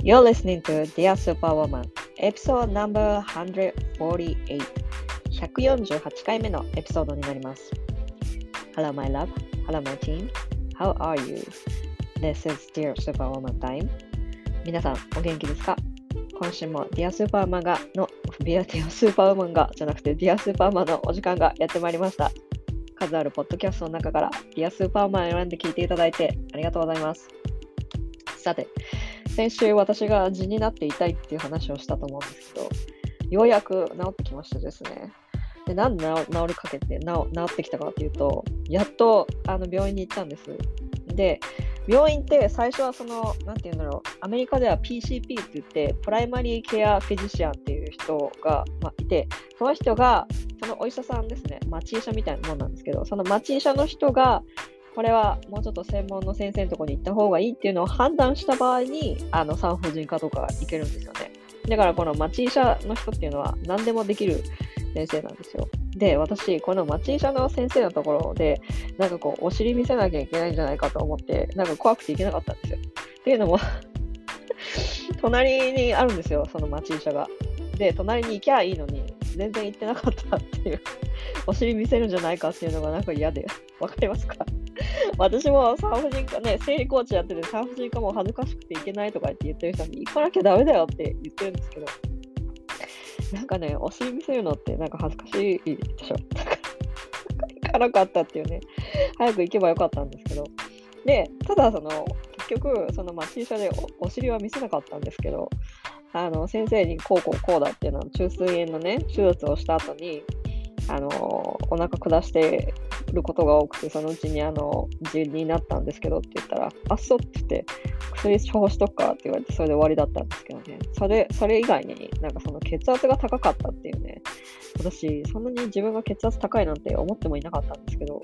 You're listening to Dear Superwoman Episode number 148 148回目のエピソードになります Hello my love, hello my team How are you? This is Dear Superwoman time 皆さんお元気ですか今週も Dear Superwoman がの Dear Superwoman がじゃなくて Dear Superwoman のお時間がやってまいりました数あるポッドキャストの中から Dear Superwoman を選んで聞いていただいてありがとうございますさて先週私が痔になって痛いっていう話をしたと思うんですけど、ようやく治ってきましてですね。で、なんで治治りかけて治ってきたかっていうと、やっとあの病院に行ったんです。で、病院って最初はその、なんていうんだろう、アメリカでは PCP って言って、プライマリーケアフィジシャンっていう人が、まあ、いて、その人が、そのお医者さんですね、町医者みたいなもんなんですけど、その町医者の人が、これはもうちょっと専門の先生のところに行った方がいいっていうのを判断した場合に、あの産婦人科とか行けるんですよね。だからこの町医者の人っていうのは何でもできる先生なんですよ。で、私、この町医者の先生のところで、なんかこう、お尻見せなきゃいけないんじゃないかと思って、なんか怖くて行けなかったんですよ。っていうのも 隣にあるんですよ、その町医者が。で、隣に行きゃいいのに、全然行ってなかったっていう、お尻見せるんじゃないかっていうのがなんか嫌で、わかりますか？私も産婦人科ね、生理コーチやってて産婦人科も恥ずかしくて行けないとかって言ってる人に行かなきゃダメだよって言ってるんですけど、なんかね、お尻見せるのってなんか恥ずかしいでしょ？行かなかったっていうね、早く行けばよかったんですけど。で、ただその、結局、そのまあ T 社でお尻は見せなかったんですけど、あの先生にこうこうこうだっていうのは中水炎のね手術をした後にあのお腹下してることが多くてそのうちにあの痔になったんですけどって言ったらあっそうって言って薬処方しとくかって言われてそれで終わりだったんですけどね。それそれ以外になんかその血圧が高かったっていうね。私そんなに自分が血圧高いなんて思ってもいなかったんですけど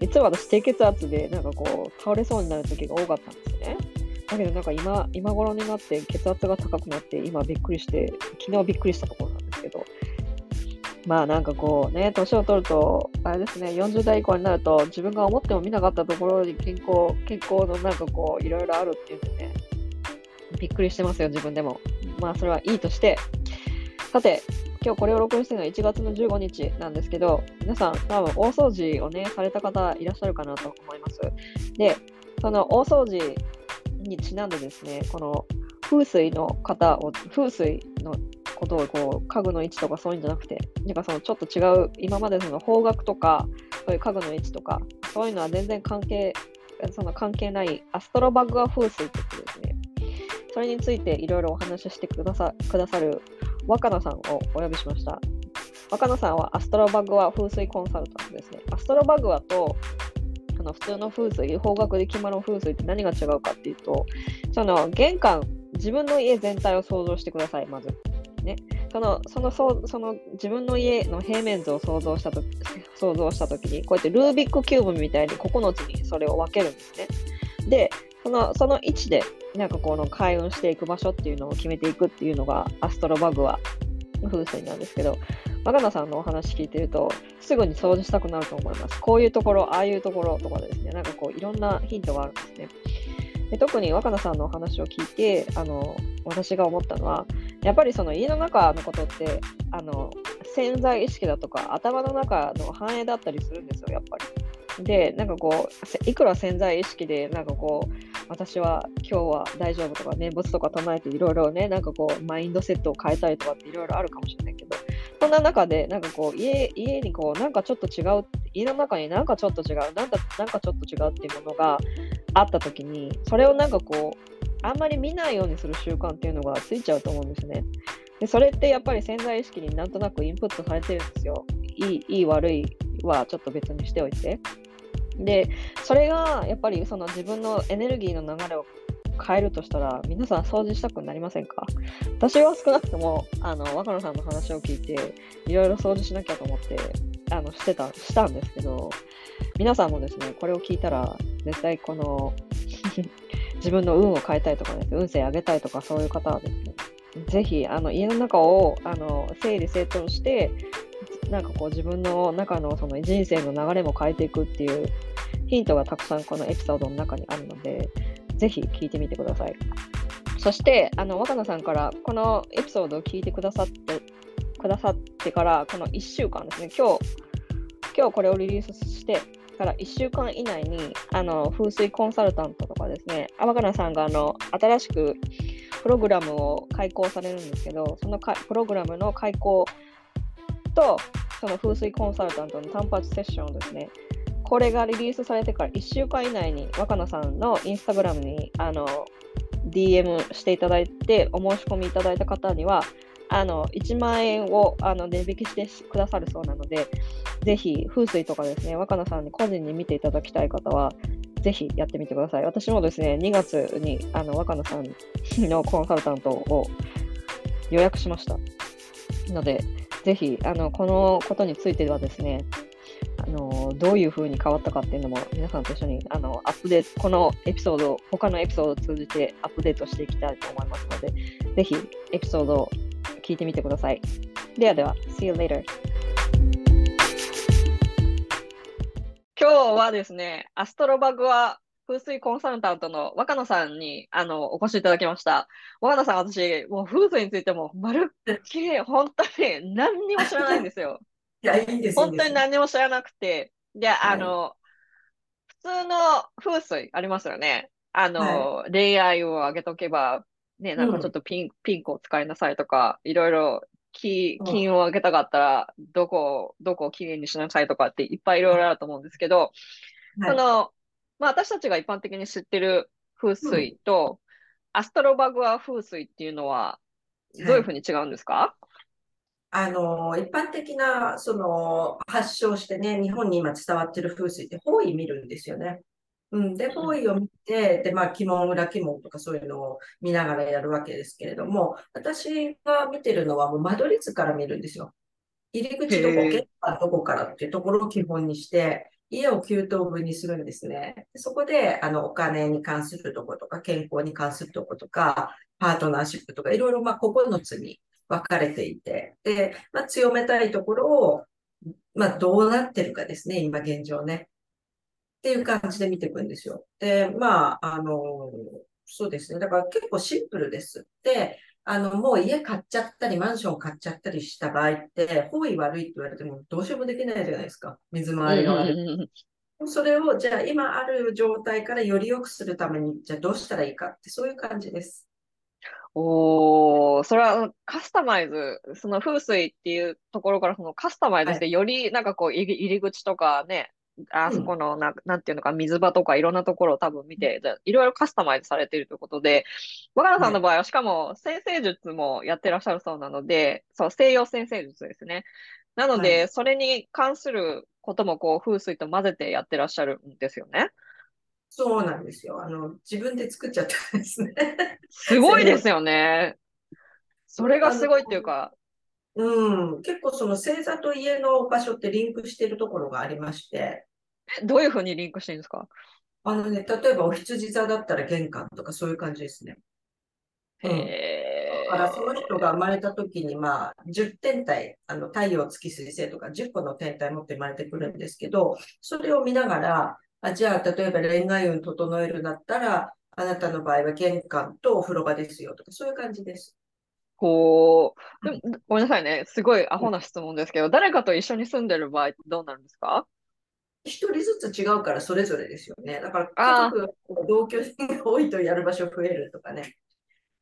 実は私低血圧でなんかこう倒れそうになる時が多かったんですね。だけどなんか今今頃になって血圧が高くなって今びっくりして昨日びっくりしたところなんですけどまあなんかこうね、年を取ると、あれですね、40代以降になると、自分が思ってもみなかったところに健康、健康のなんかこう、いろいろあるっていうんでね、びっくりしてますよ、自分でも。まあそれはいいとして、さて、今日これを録音してるのは1月の15日なんですけど、皆さん多分大掃除をね、された方いらっしゃるかなと思います。で、その大掃除にちなんでですね、この風水の方を、風水のことをこう家具の位置とかそういうんじゃなくてなんかそのちょっと違う今までその方角とかそういう家具の位置とかそういうのは全然関係その関係ないアストロバグア風水って言ってですね。それについていろいろお話ししてくださくださる若菜さんをお呼びしました。若菜さんはアストロバグは風水コンサルタントですね。アストロバグはとあの普通の風水方角で決まる風水って何が違うかっていうとその玄関自分の家全体を想像してくださいまずね。そのそのそその自分の家の平面図を想像したと想像した時にこうやってルービックキューブみたいに9つにそれを分けるんですね。でそのその位置でなんかこの開運していく場所っていうのを決めていくっていうのがアストロバグは風水なんですけど若菜さんのお話聞いてるとすぐに掃除したくなると思います。こういうところああいうところとかですねなんかこういろんなヒントがあるんですね。で特に若菜さんのお話を聞いてあの私が思ったのはやっぱりその家の中のことってあの潜在意識だとか頭の中の反映だったりするんですよやっぱり。でなんかこういくら潜在意識でなんかこう私は今日は大丈夫とか念仏とか唱えていろいろねなんかこうマインドセットを変えたりとかっていろいろあるかもしれないけどそんな中でなんかこう家家にこうなんかちょっと違う家の中になんかちょっと違うなんかなんかちょっと違うっていうものがあった時にそれをなんかこうあんまり見ないようにする習慣っていうのがついちゃうと思うんですね。でそれってやっぱり潜在意識になんとなくインプットされてるんですよ。いいいい悪いはちょっと別にしておいて。でそれがやっぱりその自分のエネルギーの流れを変えるとしたら皆さん掃除したくなりませんか？私は少なくともあの若野さんの話を聞いていろいろ掃除しなきゃと思ってあのしてたしたんですけど皆さんもですねこれを聞いたら絶対この 自分の運を変えたいとかです、運勢上げたいとかそういう方はですね、ぜひあの家の中をあの整理整頓して、なんかこう自分の中のその人生の流れも変えていくっていうヒントがたくさんこのエピソードの中にあるので、ぜひ聞いてみてください。そして、あの若菜さんからこのエピソードを聞いてくださってくださってから、この1週間ですね、今日、今日これをリリースしてから1週間以内に、あの風水コンサルタントとかですね、若菜さんがあの新しくプログラムを開講されるんですけど、そのかプログラムの開講と、その風水コンサルタントの単発セッションをですね、これがリリースされてから1週間以内に若菜さんのインスタグラムにあの DM していただいて、お申し込みいただいた方には、あの1万円をあの値引きしてくださるそうなので、ぜひ風水とかですね、若菜さんに個人に見ていただきたい方は、ぜひやってみてください。私もですね、2月にあの若菜さんのコンサルタントを予約しました。ので、ぜひあのこのことについてはですね、のどういうふうに変わったかっていうのも皆さんと一緒にあのアップデート、このエピソード、他のエピソードを通じてアップデートしていきたいと思いますので、ぜひエピソードを聞いてみてください。ではでは、See you later! 今日はですね、アストロバグは風水コンサルタントの若野さんにあのお越しいただきました。若野さん、私、もう風水についてもまるっきり本当に何にも知らないんですよ。いや、いいです。本当に何にも知らなくて、で、いあの、普通の風水ありますよね。あの、恋愛を上げとけば、ね、なんかちょっとピン、ピンクを使いなさいとか、いろいろ金、うん。金を上げたかったら、どこを、どこをきれいにしなさいとかっていっぱいいろいろあると思うんですけど、はい。その、まあ私たちが一般的に知ってる風水と、アストロバグア風水っていうのは、どういうふうに違うんですか、あの、一般的な、その、発祥してね、日本に今伝わってる風水って方位見るんですよね。うん。で、方位を見て、で、まあ、鬼門、裏鬼門とかそういうのを見ながらやるわけですけれども、私が見てるのはもう間取り図から見るんですよ。入り口どこ、玄関どこからっていうところを基本にして、家を9等分にするんですね。でそこで、あの、お金に関するところとか、健康に関するところとか、パートナーシップとか、いろいろ、まあ、9つに分かれていて、で、まあ、強めたいところを、まあ、どうなってるかですね、今現状ね。っていう感じで見ていくんですよ。で、まあ、あの、そうですね。だから結構シンプルです。で、あの、もう家買っちゃったり、マンション買っちゃったりした場合って、方位悪いって言われてもどうしようもできないじゃないですか。水回りが悪い。それを、じゃあ今ある状態からより良くするために、じゃあどうしたらいいかって、そういう感じです。おー、それはカスタマイズ、その風水っていうところからそのカスタマイズして、よりなんかこう入り入り口とかね、あそこのな、なんていうのか、水場とかいろんなところを多分見て、じゃあいろいろカスタマイズされているということで、若菜さんの場合はしかも先生術もやってらっしゃるそうなので、そう、西洋先生術ですね。なのはで、それに関することもこう風水と混ぜてやってらっしゃるんですよね。そうなんですよ。あの、自分で作っちゃったんですね。すごいですよね。それがすごいっていうか、うん、結構その星座と家の場所ってリンクしているところがありまして、えどういうふうにリンクしてるんですか？あのね、例えばお羊座だったら玄関とかそういう感じですね。うんへだからその人が生まれた時に、まあ、10天体、あの太陽、月、水星とか10個の天体持って生まれてくるんですけど、それを見ながら、あじゃあ、例えば恋愛運整えるんだったら、あなたの場合は玄関とお風呂場ですよとか、そういう感じです。こう、でもごめんなさいね。すごいアホな質問ですけど、誰かと一緒に住んでる場合どうなるんですか？一人ずつ違うからそれぞれですよね。だから家族、同居人が多いとやる場所増えるとかね。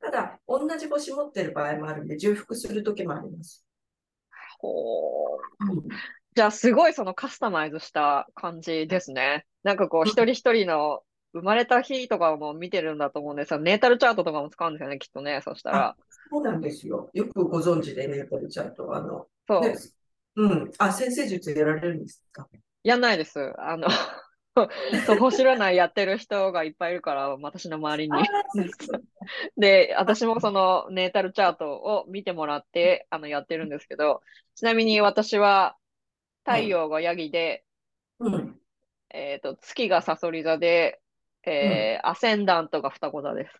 ただ、同じ星持ってる場合もあるんで、重複するときもあります。ほううんじゃあ、すごいそのカスタマイズした感じですね。なんかこう、一人一人の生まれた日とかも見てるんだと思うんですよ。ネータルチャートとかも使うんですよね、きっとね。そしたら。そうなんですよ。よくご存知でね、これちゃんと。あの、そう。ねうん。あ、先生術やられるんですか？やんないです。あの、そう、星占いやってる人がいっぱいいるから、私の周りに。で、私もそのネータルチャートを見てもらって、あの、やってるんですけど、ちなみに私は太陽がヤギで、うん。えっと、月がサソリ座で、えーアセンダントが双子座です。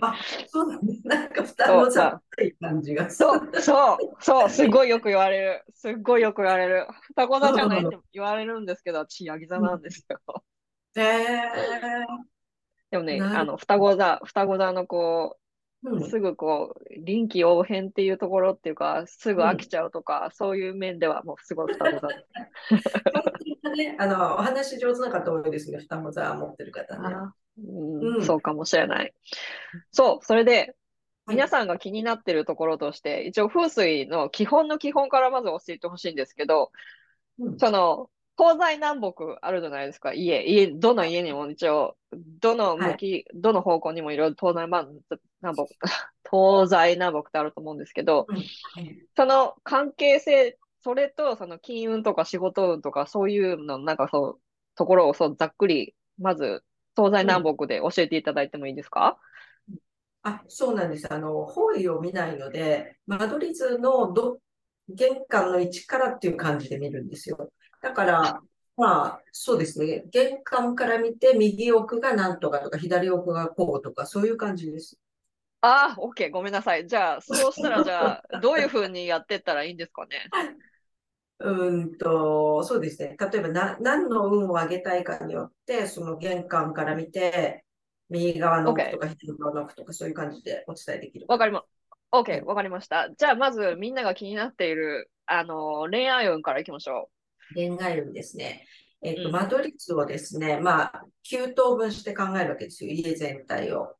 あ、そうなんです。なんか双子座っぽい感じが。そう、そう、そう、すごいよく言われる。すっごいよく言われる。双子座じゃないって言われるんですけど、私、ヤギ座なんですよ。へえでもね、あの、双子座、双子座のこうん。すぐこう、臨機応変っていうところっていうか、すぐ飽きちゃうとか、そういう面ではもうすごい双子座です。ね、あの、お話上手な方多いですね。二も座持ってる方ね。あうんうんそうかもしれない。そう、それで、はい皆さんが気になってるところとして、一応風水の基本の基本からまず教えてほしいんですけど、うんその、東西南北あるじゃないですか、家。家、どの家にも一応、どの向き、どの方向にもいろいろ東西南南北、東西南北ってあると思うんですけど、はいその関係性、それとその金運とか仕事運とかそういうの、なんかそう、ところをそうざっくり、まず東西南北で教えていただいてもいいですか、あ、そうなんです。あの、方位を見ないので、間取り図のど、玄関の位置からっていう感じで見るんですよ。だから、まあ、そうですね。玄関から見て、右奥がなんとかとか、左奥がこうとか、そういう感じです。ああ、OK、ごめんなさい。じゃあ、そうしたら、じゃあ、どういうふうにやってったらいいんですかね？うーんと、そうですね。例えばな、何の運を上げたいかによって、その玄関から見て、右側の奥とか左側の奥とか、そういう感じでお伝えできる。わかりま、は OK、いわかりました。じゃあ、まずみんなが気になっている、あの、恋愛運からいきましょ恋愛運ですね。えっと、うん間取り図をですね、まあ、9等分して考えるわけですよ。家全体を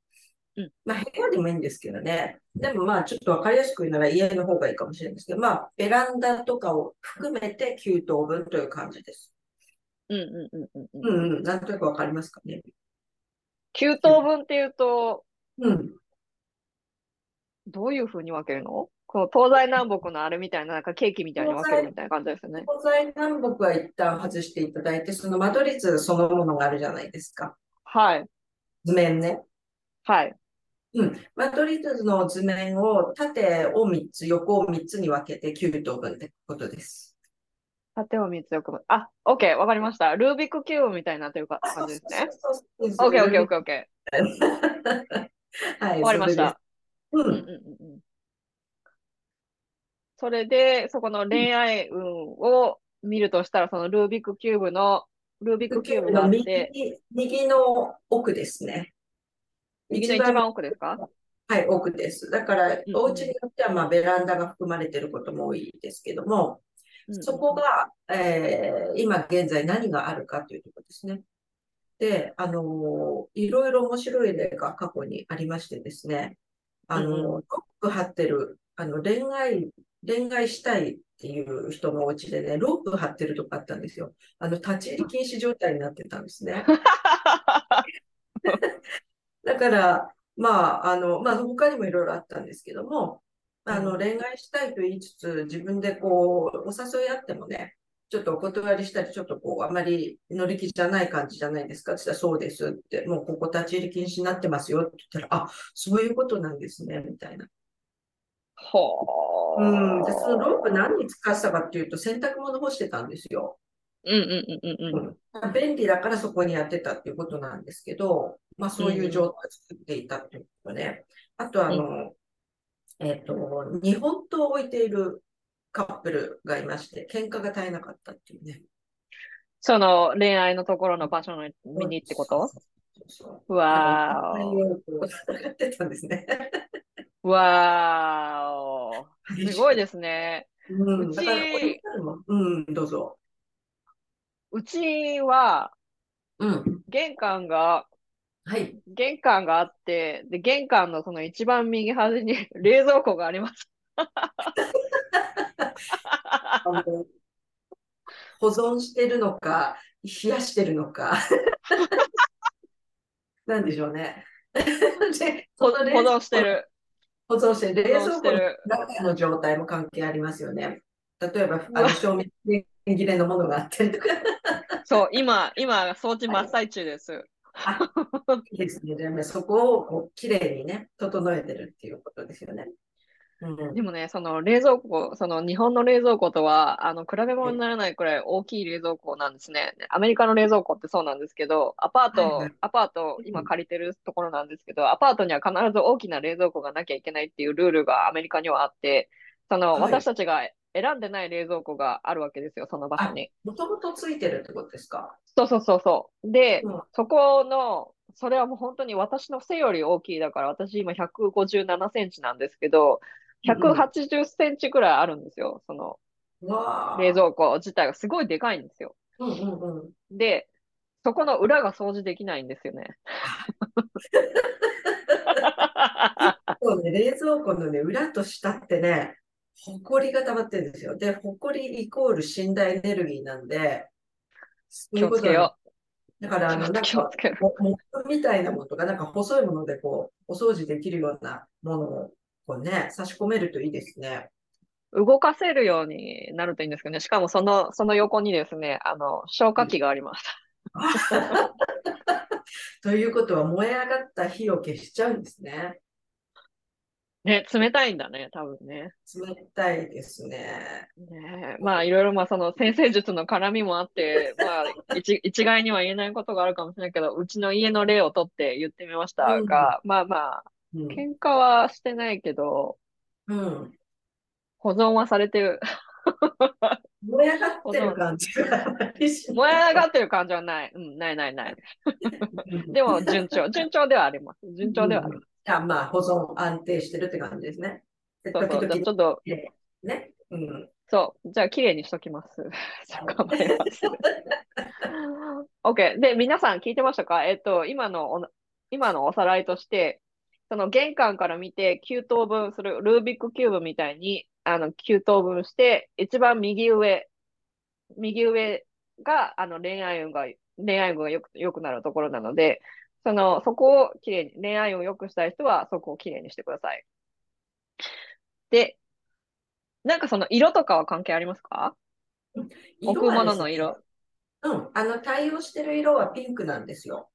うん。まあ、部屋でもいいんですけどね。でもまあ、ちょっとわかりやすく言うなら家の方がいいかもしれないんですけど、まあ、ベランダとかを含めて9等分という感じです。う。うんうんうんうんうん。うんうん。なんとなくわかりますかね？9等分っていうと、うん。どういうふうに分けるの？この東西南北のあれみたいな、なんかケーキみたいに分けるみたいな感じですよね。東西南北は一旦外していただいて、その間取り図そのものがあるじゃないですか。はい。図面ね。はい。うん。マトリ図の図面を縦を3つ、横を3つに分けて9等分ってことです。縦を3つよく。あ、OK、わかりました。ルービックキューブみたいになってるか感じですね。OK、OK、OK、OK。はい、わかりました。うんうんうんうん。それで、そこの恋愛運を見るとしたら、そのルービックキューブの、ルービックキューブがあっ右て、右の奥ですね。右の一番奥ですか？はい、奥です。だから、うんお家によっては、まあ、ベランダが含まれていることも多いですけども、そこが、えー今現在何があるかというところですね。で、あのーいろいろ面白い例が過去にありましてですね、あのロック張ってる、あの、恋愛、恋愛したいっていう人のお家でね、ロープ張ってるとこあったんですよ。あの、立ち入り禁止状態になってたんですね。だから、まあ、あの、まあ、他にもいろいろあったんですけども、あの、うん恋愛したいと言いつつ、自分でこう、お誘いあってもね、ちょっとお断りしたり、ちょっとこう、あまり乗り気じゃない感じじゃないですかって言ったら、そうですって、もうここ立ち入り禁止になってますよって言ったら、あ、そういうことなんですね、みたいな。ほー。うん。で、そのロープ何に使ってたかっていうと、洗濯物干してたんですよ。うんうんうんうんうん。うん便利だからそこにやってたっていうことなんですけど、まあそういう状態を作っていたっていうことね。あとあの、えっと、日本刀を置いているカップルがいまして、喧嘩が絶えなかったっていうね。その恋愛のところの場所の見にってこと？そうそう。うわーですね。お。わーお。すごいですね。うん。うちうん、どうぞ。うちは、うん。玄関が、はい。玄関があって、で、玄関のその一番右端に 冷蔵庫があります。保存してるのか、冷やしてるのか。なんでしょうね。保存してる。保存してる。冷蔵庫の。中の状態も関係ありますよね。例えば、あの、賞味期限切れのものがあったりとか。そう、今、今、掃除真っ最中です。あ、いいですね。そこをこう綺麗にね、整えてるっていうことですよね。うん。でもね、その冷蔵庫、その日本の冷蔵庫とは、あの、比べ物にならないくらい大きい冷蔵庫なんですね。アメリカの冷蔵庫ってそうなんですけど、アパートはいはい、アパート、今借りてるところなんですけど、アパートには必ず大きな冷蔵庫がなきゃいけないっていうルールがアメリカにはあって、その、はい私たちが選んでない冷蔵庫があるわけですよ、その場所に。もともとついてるってことですか？そうそうそうそう。で、うんそこの、それはもう本当に私の背より大きいだから、私今157センチなんですけど、180センチぐらいあるんですよ。その。冷蔵庫自体がすごいでかいんですよ。うんうんうん。で、そこの裏が掃除できないんですよね。そうね、冷蔵庫のね、裏と下ってね、ほこりが溜まってるんですよ。で、ほこりイコール死んだエネルギーなんで、そうい気うことなんをつけよだから、あの、なんかモモップみたいなものとか、なんか細いものでこう、お掃除できるようなものを、こうね、差し込めるといいですね。う。動かせるようになるといいんですけどね。しかもその、その横にですね、あの、消火器があります。ということは、燃え上がった火を消しちゃうんですね。ね、冷たいんだね、多分ね。冷たいですね。ねまあ、いろいろ、まあ、その先生術の絡みもあって、まあ、一 一概には言えないことがあるかもしれないけど、うちの家の例をとって言ってみましたが、まあまあ、うん。喧嘩はしてないけど、うん。保存はされてる。燃え上がってる感じ燃え上がってる感じはない。うん、ないないない。でも、順調。順調ではあります。順調ではあります。じゃあ、まあ、保存安定してるって感じですね。でそうそう。ちょっと、々ね。うん。そう。じゃあ、綺麗にしときます。頑張ります。OK。で、皆さん聞いてましたか？えっと、今のお、今のおさらいとして、その玄関から見て9等分する、ルービックキューブみたいに、あの、9等分して、一番右上、右上が、あの、恋愛運が、恋愛運がよく、良くなるところなので、その、そこをきれいに、恋愛運を良くしたい人は、そこをきれいにしてください。で、なんかその色とかは関係ありますか？置くものの色。うん。あの、対応してる色はピンクなんですよ。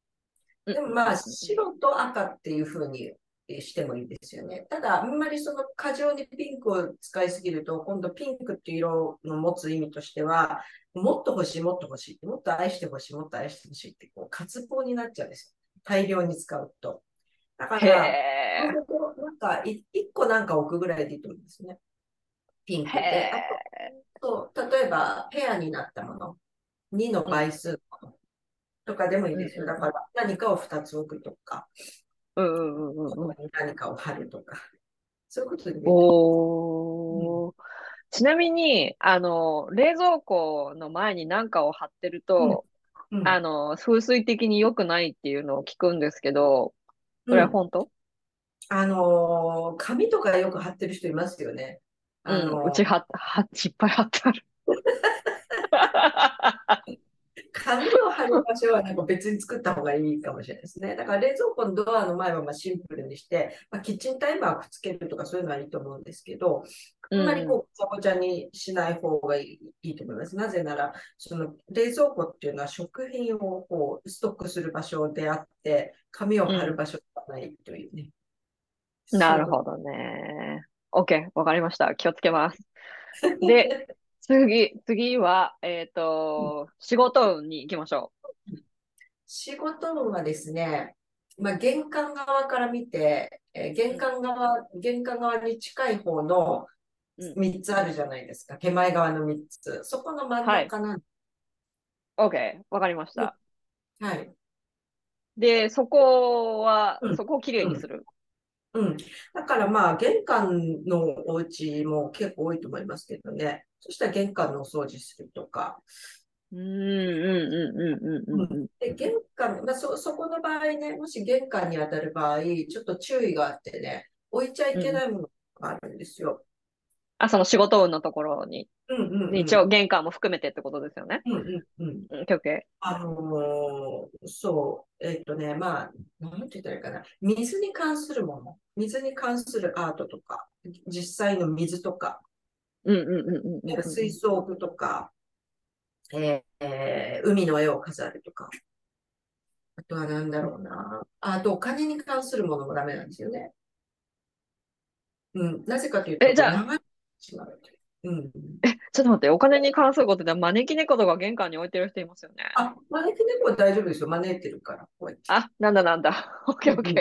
でもまあ、白と赤っていう風にしてもいいですよね。ただ、あんまりその過剰にピンクを使いすぎると、今度ピンクっていう色の持つ意味としては、もっと欲しい、もっと欲しい、もっと愛して欲しい、もっと愛して欲しいって、こう、渇望になっちゃうんですよ。大量に使うと。だかへら、え。なんか、い一個なんか置くぐらいでいいと思うんですね。ピンクへで。あえ。と、例えば、ペアになったもの、2の倍数とかでもいいですよ。うんだから、何かを2つ置くとか、うんうんうんうんうん。何かを貼るとか、そういうことでもいいとおー。ちなみに、あの、冷蔵庫の前に何かを貼ってると、うんあの、風水的に良くないっていうのを聞くんですけど、それはうん本当？あのー紙とかよく貼ってる人いますよね。あのうん、うちは、は、いっぱい貼ってある。紙を貼る場所はなんか別に作った方がいいかもしれないですね。だから冷蔵庫のドアの前はまあシンプルにして、まあ、キッチンタイマーをくっつけるとかそういうのはいいと思うんですけど、あんまりこう、ごちゃごちゃにしない方がいいいいと思います。なぜなら、その冷蔵庫っていうのは食品をこうストックする場所であって、紙を貼る場所ではないというね。なるほどね。OK、わかりました。気をつけます。で、次、次は、えっと、仕事運に行きましょ仕事運はですね、まあ、玄関側から見て、えー玄関側、玄関側に近い方のうん3つあるじゃないですか。手前側の3つ。そこの真ん中なんう。OK、わかりました。はい。で、そこはう、んそこをきれいにする。うん。だからまあ、玄関のお家も結構多いと思いますけどね。そしたら玄関のお掃除するとか。うん、うん、うん、うん、うん、うん。で、玄関、まあ、そ、そこの場合ね、もし玄関に当たる場合、ちょっと注意があってね、置いちゃいけないものがあるんですよ。あ、その仕事運のところに、うんうんうん。一応玄関も含めてってことですよね。うんうんうん。うん、OK。あのーそう、えっとね、まあ、なんて言ったらいいかな。水に関するもの、水に関するアートとか、実際の水とか、うん、うん、うん、うんうん。水槽具とか、えーえー海の絵を飾るとか。あとはなんだろうな。あと、お金に関するものもダメなんですよね。うん、なぜかというと、えじゃあうという。うん。ちょっと待って、お金に関することで招き猫とか玄関に置いてる人いますよね。あ、招き猫は大丈夫ですよ。招いてるから。こうやってあ、なんだなんだ。OK、うん OK。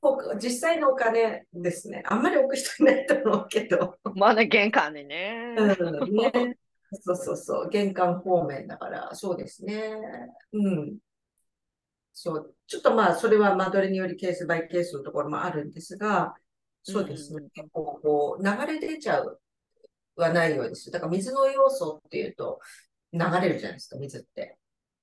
こう実際のお金ですね。あんまり置く人いないと思うけど。まあね、玄関にね。うんね、そうそうそう。玄関方面だから、そうですね。うん。そう。ちょっとまあ、それは間取りによりケースバイケースのところもあるんですが、そうですね。結構こう、流れ出ちゃうはないようにする。だから水の要素っていうと、流れるじゃないですか、水って。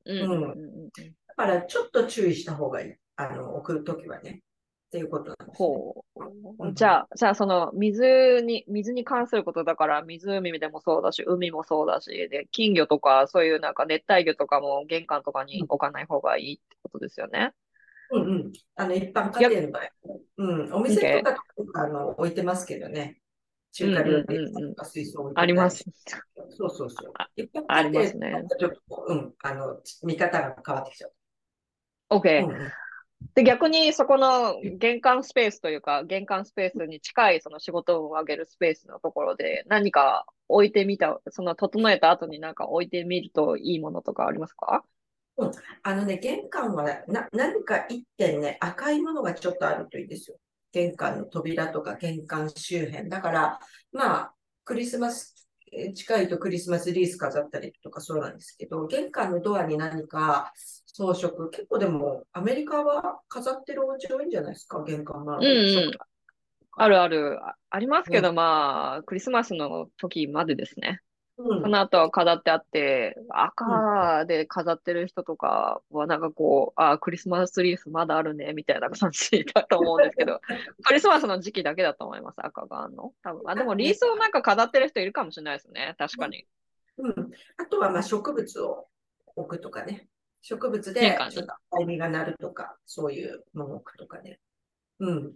うんうんうんうんだから、ちょっと注意した方がいい。あの、送るときはね。っていうことなんです、ね。ほう。うんじゃあ、じゃあその水に、水に関することだから、湖でもそうだし、海もそうだし、で、金魚とか、そういうなんか熱帯魚とかも玄関とかに置かない方がいいってことですよね。うんうん。あの、一般家庭の場合。うん。お店とかとか、あの、置いてますけどね。中華料理とか水槽置いてあります。そうそうそうあ。一般家ますね庭とちょっと、うん、あの、見方が変わってきちゃう。OK。うんうんで、逆にそこの玄関スペースというか、玄関スペースに近いその仕事を上げるスペースのところで何か置いてみた、その整えた後になんか置いてみるといいものとかありますか？あのね、玄関はな、何か一点ね、赤いものがちょっとあるといいですよ。玄関の扉とか玄関周辺。だから、まあ、クリスマス、えー近いとクリスマスリース飾ったりとかそうなんですけど、玄関のドアに何か装飾、結構でも、アメリカは飾ってるお家多いんじゃないですか、玄関周り。うんうんあるある、あありますけど、まあ、クリスマスの時までですね。うんその後は飾ってあって、赤で飾ってる人とかはなんかこう、あ、クリスマスリースまだあるね、みたいな感じだと思うんですけど、クリスマスの時期だけだと思います、赤があるの。多分。あ、でもリースをなんか飾ってる人いるかもしれないですね、確かに。うん。あとは、まあ、植物を置くとかね。植物でちょっと赤い実がなるとか、そういうものを置くとかね。うん。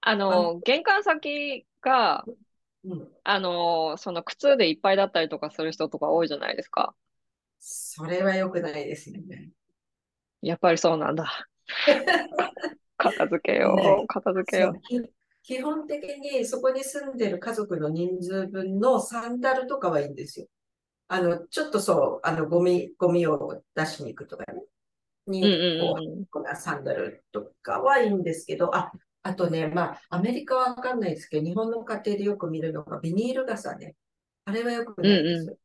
あの、玄関先が、うん。あの、その靴でいっぱいだったりとかする人とか多いじゃないですか。それは良くないですよね。やっぱりそうなんだ。片付けよねう、片付けよう。基本的にそこに住んでる家族の人数分のサンダルとかはいいんですよ。あの、ちょっとそう、あの、ゴミ、ゴミを出しに行くとかね。に、こうサンダルとかはいいんですけど、あ、あとね、まあ、アメリカはわかんないですけど、日本の家庭でよく見るのがビニール傘ね。あれはよくないですよ。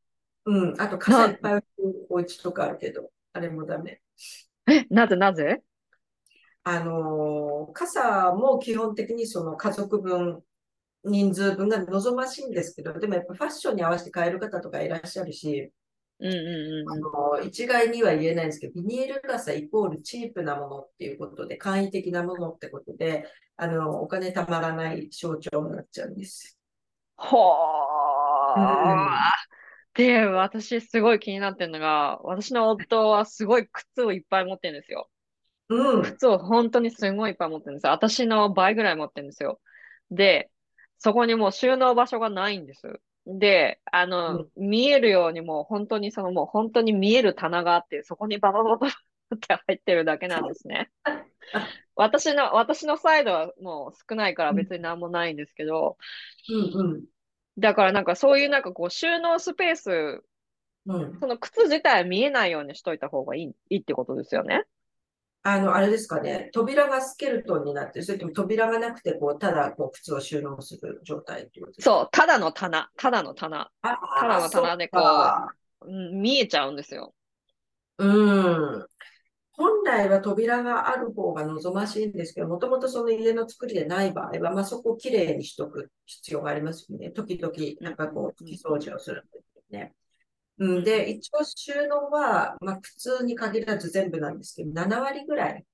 うん、あと傘いっぱいお家とかあるけど、あれもダメ。え、なぜなぜ？あのー傘も基本的にその家族分、人数分が望ましいんですけど、でもやっぱファッションに合わせて買える方とかいらっしゃるし、うんうんあうんの一概には言えないんですけど、ビニール傘イコールチープなものっていうことで、簡易的なものってことで、あの、お金たまらない象徴になっちゃうんです。ほうんー。で、私すごい気になってるのが、私の夫はすごい靴をいっぱい持ってるんですよ。うん。靴を本当にすごいいっぱい持ってるんですよ。私の倍ぐらい持ってるんですよ。で、そこにもう収納場所がないんです。で、あの、見えるようにもう本当にそのもう本当に見える棚があって、そこにバババババって入ってるだけなんですね。私の、私のサイドはもう少ないから別になんもないんですけど、うんだからなんかそういうなんかこう収納スペース、うん。うん。その靴自体は見えないようにしといた方がいい、いいってことですよね。あの、あれですかね、扉がスケルトンになってる、それとも扉がなくて、こう、ただ、こう、靴を収納する状態っていうことですか？そう、ただの棚、ただの棚。あただの棚でこううん、見えちゃうんですよ。うん。本来は扉がある方が望ましいんですけど、もともとその家の作りでない場合は、まあ、そこをきれいにしとく必要がありますよね。時々、なんかこう、拭き掃除をするんですよね。うん、で、一応収納は、まあ、靴に限らず全部なんですけど、7割ぐらい、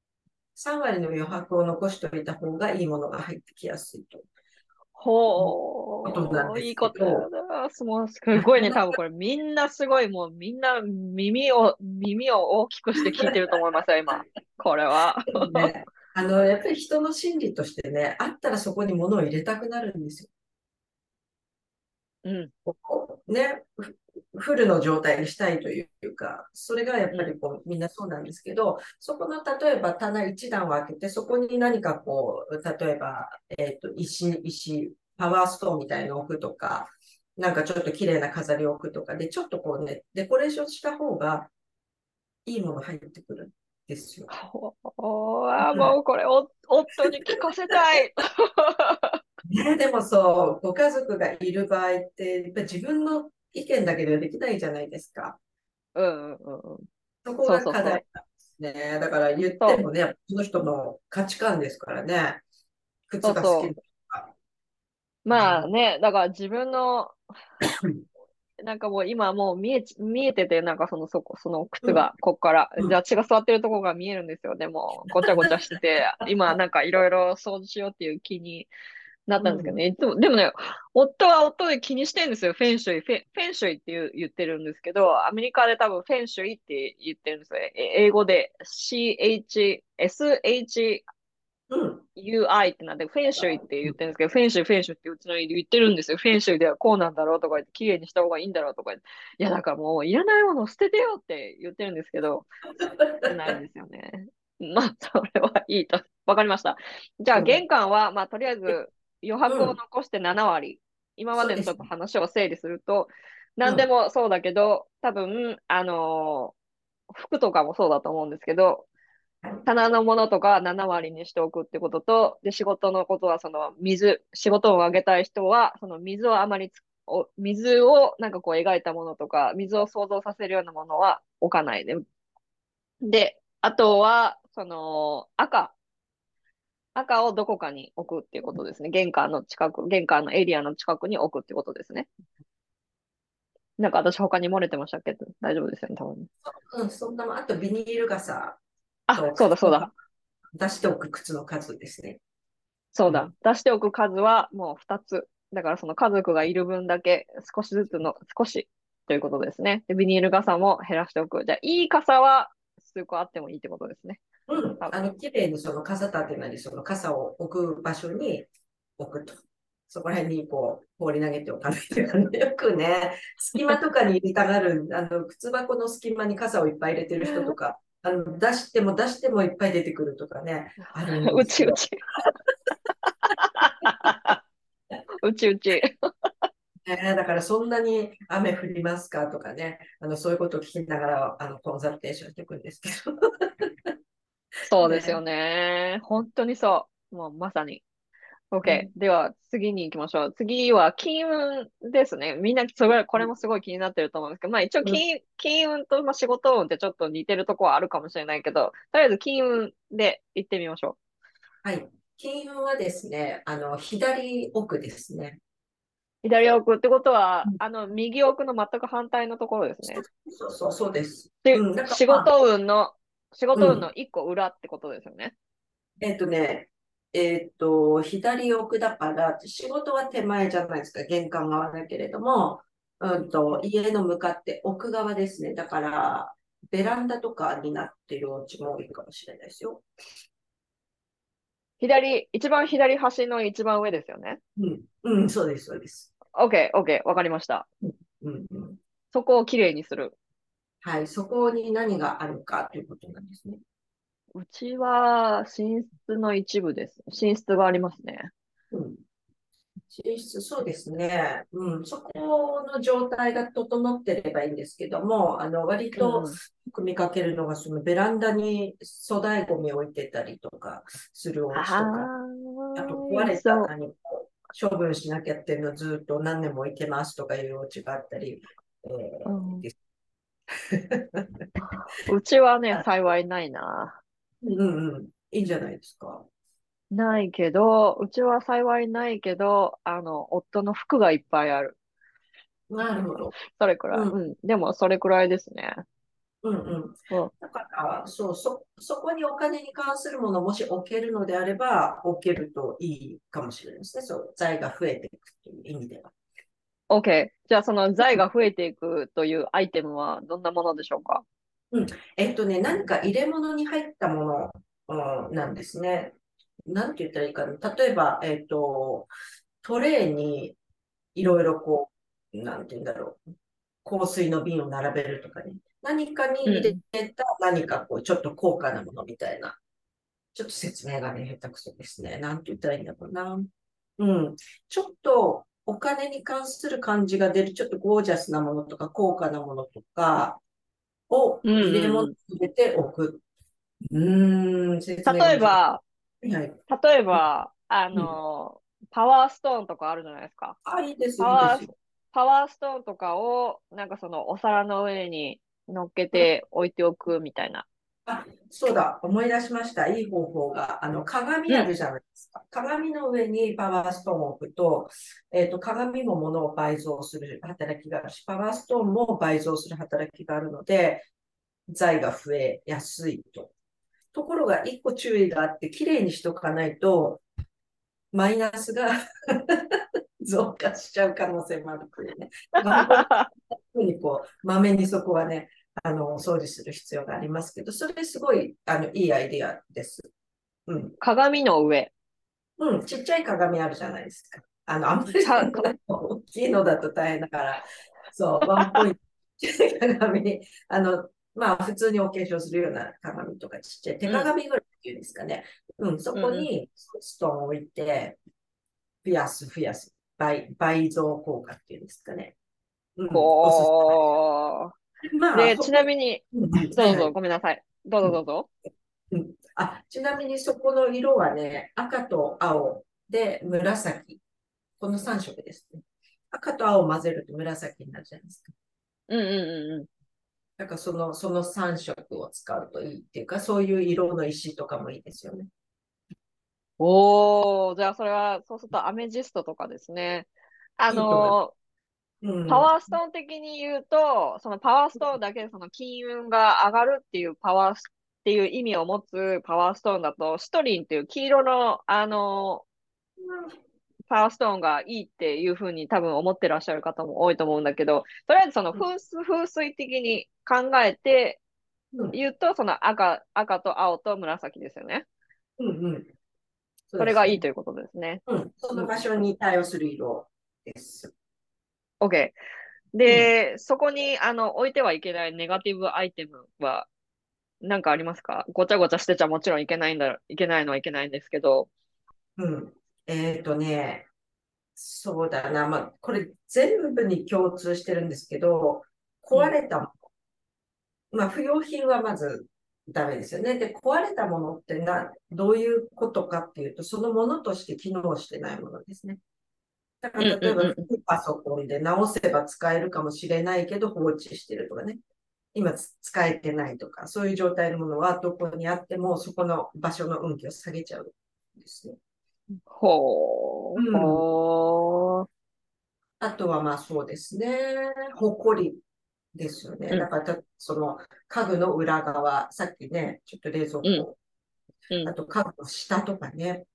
3割の余白を残しておいた方がいいものが入ってきやすいと。ほこといいことだな。すごいね、多分これみんなすごい、もうみんな耳を、耳を大きくして聞いてると思いますよ、今。これは。ね、あの、やっぱり人の心理としてね、あったらそこに物を入れたくなるんですよ。うん。ね、フフルの状態にしたいというか、それがやっぱりこう、みんなそうなんですけど、そこの例えば棚一段を開けて、そこに何かこう、例えば、えっと、石、石、パワーストーンみたいのを置くとか、なんかちょっと綺麗な飾りを置くとかで、ちょっとこうね、デコレーションした方がいいもの入ってくるんですよ。ほーあー、もうこれお、夫に聞かせたい。ね、でもそう、ご家族がいる場合って、やっぱ自分の意見だけではできないじゃないですか。うんうんうんうん。そこが課題なんです。ね。だから言ってもね、その人の価値観ですからね。靴が好きとか。まあね、だから自分の、なんかもう今もう見え、見えてて、なんかその、そこ、その靴が、こっから、うんじゃあ血が座ってるところが見えるんですよ。でも、ごちゃごちゃしてて、今なんかいろいろ掃除しようっていう気になったんですけどね。いつも、でもね、夫は夫で気にしてるんですよ。フェンシュイ。フェフェンシュイって言う言ってるんですけど、アメリカで多分フェンシュイって言ってるんですよ。え英語で CH、SH、うん。UI ってなんで、フェンシュイって言ってるんですけど、フェンシュイ、フェンシュイってうちの家で言ってるんですよ。フェンシュイではこうなんだろうとか言って、綺麗にした方がいいんだろうとか言って、いや、だからもういらないものを捨ててよって言ってるんですけど、ないんですよね。まあ、それはいいと。わかりました。じゃあ、うん玄関は、まあ、とりあえず余白を残して7割。今までのちょっと話を整理すると、何でもそうだけど、多分、あのー服とかもそうだと思うんですけど、棚のものとか7割にしておくってことと、で、仕事のことは、その水、仕事をあげたい人は、その水をあまりつお水をなんかこう描いたものとか、水を想像させるようなものは置かないで。で、あとは、その赤。赤をどこかに置くっていうことですね。玄関の近く、玄関のエリアの近くに置くってことですね。なんか私他に漏れてましたけ？ど、大丈夫ですよね、多分。うん、そんなもん、あとビニール傘あ、そうだそうだ。。出しておく靴の数ですね。そうだ。出しておく数はもう2つ。だからその家族がいる分だけ少しずつの少しということですね。で、ビニール傘も減らしておく。じゃあ、いい傘は数個あってもいいってことですね。うん。あの、綺麗にその傘立てなり、その傘を置く場所に置くと。そこら辺にこう、放り投げておかないというかね、よくね、隙間とかに入れたがる、あの、靴箱の隙間に傘をいっぱい入れてる人とか、あの、出しても出してもいっぱい出てくるとかね、あるうちうち。うちうち。ねだからそんなに雨降りますかとかね、あの、そういうことを聞きながら、あの、コンサルテーションしていくんですけど。そうですよね。本当にそう。もうまさに。OK、では次に行きましょう。次は金運ですね。みんなそれこれもすごい気になってると思うんですけど、まあ一応金金運とまあ仕事運ってちょっと似てるところはあるかもしれないけど、とりあえず金運で行ってみましょはい。金運はですね、あの、左奥ですね。う。左奥ってことはうん、あの右奥の全く反対のところですね。そうそう、そうです。でうん仕事運の、仕事運の一個裏ってことですよね。えっとね、えっと、左奥だから、仕事は手前じゃないですか、玄関側だけれども、うんと、家の向かって奥側ですね。だから、ベランダとかになっているお家も多いかもしれないですよ。左、一番左端の一番上ですよね。うん、うん、そうです、そうです。OK、OK、わかりました。うん、うん。そこをきれいにする。はい、そこに何があるかということなんですね。うちは寝室の一部です。寝室がありますね。うん。寝室、そうですね。うん、そこの状態が整ってればいいんですけども、あの、割とうんよく見かけるのが、そのベランダに粗大ゴミを置いてたりとかするお家とか、あと壊れた。何かを処分しなきゃっていうのをずっと何年も置いてますとかいうお家があったり、えーうんです うちはね、幸いないな。うんうん、いいんじゃないですか？ないけど、うちは幸いないけど、あの、夫の服がいっぱいある。なるほど。それくらい。うんうん。でも、それくらいですね。うんうん。そうだから、そう、そ、そこにお金に関するものをもし置けるのであれば、置けるといいかもしれないですね。そう、財が増えていくという意味では。OK。じゃあ、その財が増えていくというアイテムはどんなものでしょうか？えっとね、何か入れ物に入ったもの、うん、なんですね。なんて言ったらいいかな。例えば、えっと、トレーにいろいろこう、なんて言うんだろう。香水の瓶を並べるとかね。何かに入れた何かこう、ちょっと高価なものみたいな。ちょっと説明がね、下手くそですね。なんて言ったらいいんだろうな。うん。ちょっとお金に関する感じが出る、ちょっとゴージャスなものとか、高価なものとかを入れ物に入れておく。うーん、説明が例えば、はい。例えば、あの、パワーストーンとかあるじゃないですか。あ、いいです、いパワー。パワーストーンとかを、なんかそのお皿の上に乗っけて置いておくみたいな。あ、そうだ、思い出しました。いい方法が。あの、鏡あるじゃないですか。鏡の上にパワーストーンを置くと、えっと、鏡も物を倍増する働きがあるし、パワーストーンも倍増する働きがあるので、財が増えやすいと。ところが、一個注意があって、きれいにしとかないと、マイナスが 増加しちゃう可能性もあるというね。ふうにこう、まめにそこはね、あの、お掃除する必要がありますけど、それすごい、あの、いいアイディアです。うん。鏡の上。うん、ちっちゃい鏡あるじゃないですか。あの、あんまりさ大きいのだと大変だから、そう、ワンポイント、鏡、あの、まあ、普通にお化粧するような鏡とかちっちゃい、手鏡ぐらいっていうんですかね。うん、そこにストーンを置いて、増やす、増やす。倍、倍増効果っていうんですかね。うん、おすお。まあ、で、ほちなみに、うんどうぞ、ごめんなさい。どうぞどうぞ。うんあ、ちなみにそこの色はね、赤と青で紫。この3色ですね。赤と青を混ぜると紫になるじゃないですか。うんうんうんうん。だからその、その3色を使うといいっていうか、そういう色の石とかもいいですよね。おー、じゃあそれは、そうするとアメジストとかですね。あのうん。パワーストーン的に言うと、そのパワーストーンだけでその金運が上がるっていうパワースっていう意味を持つパワーストーンだと、シトリンっていう黄色の、あの、パワーストーンがいいっていうふうに多分思ってらっしゃる方も多いと思うんだけど、とりあえずその風水風水的に考えてうん言うと、その赤、赤と青と紫ですよね。うんうん。それがいいと。ということですね。うん。その場所に対応する色です。OK。で、そこにあの置いてはいけないネガティブアイテムは何かありますか？ごちゃごちゃしてちゃもちろんいけないんだ、いけないのはいけないんですけど。うん。えっとね、そうだな。まあ、これ全部に共通してるんですけど、壊れたもの。まあ、不要品はまずダメですよね。で、壊れたものってな、どういうことかっていうと、そのものとして機能してないものですね。だから、例えばパソコンで直せば使えるかもしれないけど、放置してるとかね。今つ使えてないとか、そういう状態のものはどこにあっても、そこの場所の運気を下げちゃうんですね。ほー。うんほー。あとはまあそうですね。ほこりですよね。うんだからた、その家具の裏側、さっきね、ちょっと冷蔵庫、うんあと家具の下とかね、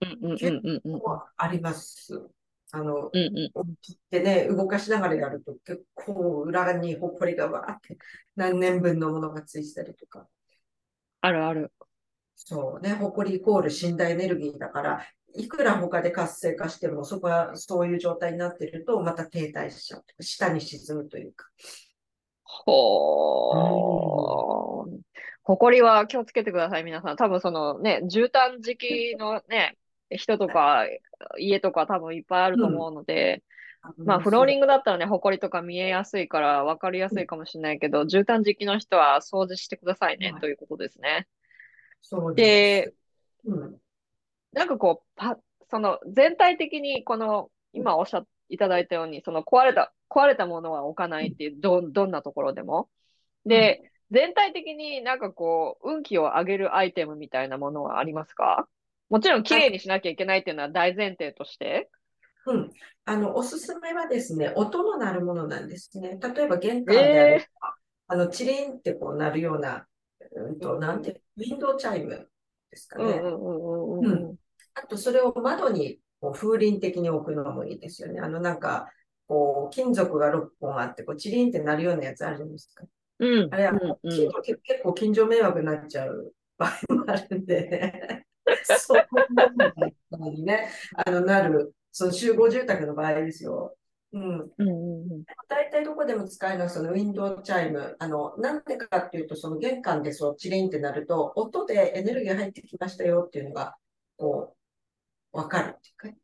うんうんうんうんうんこうあります。あの、うんうん切ってね、動かしながらやると結構裏にほこりがわーって何年分のものがついてたりとか。あるある。そうね、ほこりイコール死んだエネルギーだから、いくら他で活性化しても、そこはそういう状態になってると、また停滞しちゃう。下に沈むというか。ほー。ほこりは気をつけてください、皆さん。多分そのね、絨毯敷きのね、人とか家とか多分いっぱいあると思うので、まあフローリングだったらね、ほこりとか見えやすいから分かりやすいかもしれないけど、絨毯敷きの人は掃除してくださいね、はいということですね。そうで。うん。なんかこう、パ、その全体的にこの、今おっしゃっていただいたように、その壊れた、壊れたものは置かないっていう、ど、どんなところでも。で、全体的になんかこう、運気を上げるアイテムみたいなものはありますか？もちろん綺麗にしなきゃいけないっていうのは大前提として？うん。あの、おすすめはですね、音の鳴るものなんですね。例えば玄関であれば、あの、チリンってこう鳴るような、うんと、なんて、ウィンドウチャイムですかね。あと、それを窓にこう風鈴的に置くのもいいですよね。あの、なんか、こう、金属が6本あって、こう、チリンって鳴るようなやつあるじゃないですか。うん。あれは、うんうん結構結構近所迷惑になっちゃう場合もあるんでね。そう。にね、あの、なる、その集合住宅の場合ですよ。う。ん。う。んう。んう。ん。大体どこでも使えるのはそのウィンドウチャイム。あの、なんでかっていう。と、その玄関でそう。チリンってなると、音でエネルギー入ってきましたよっていう。のが、こう、わかるっていう。かね。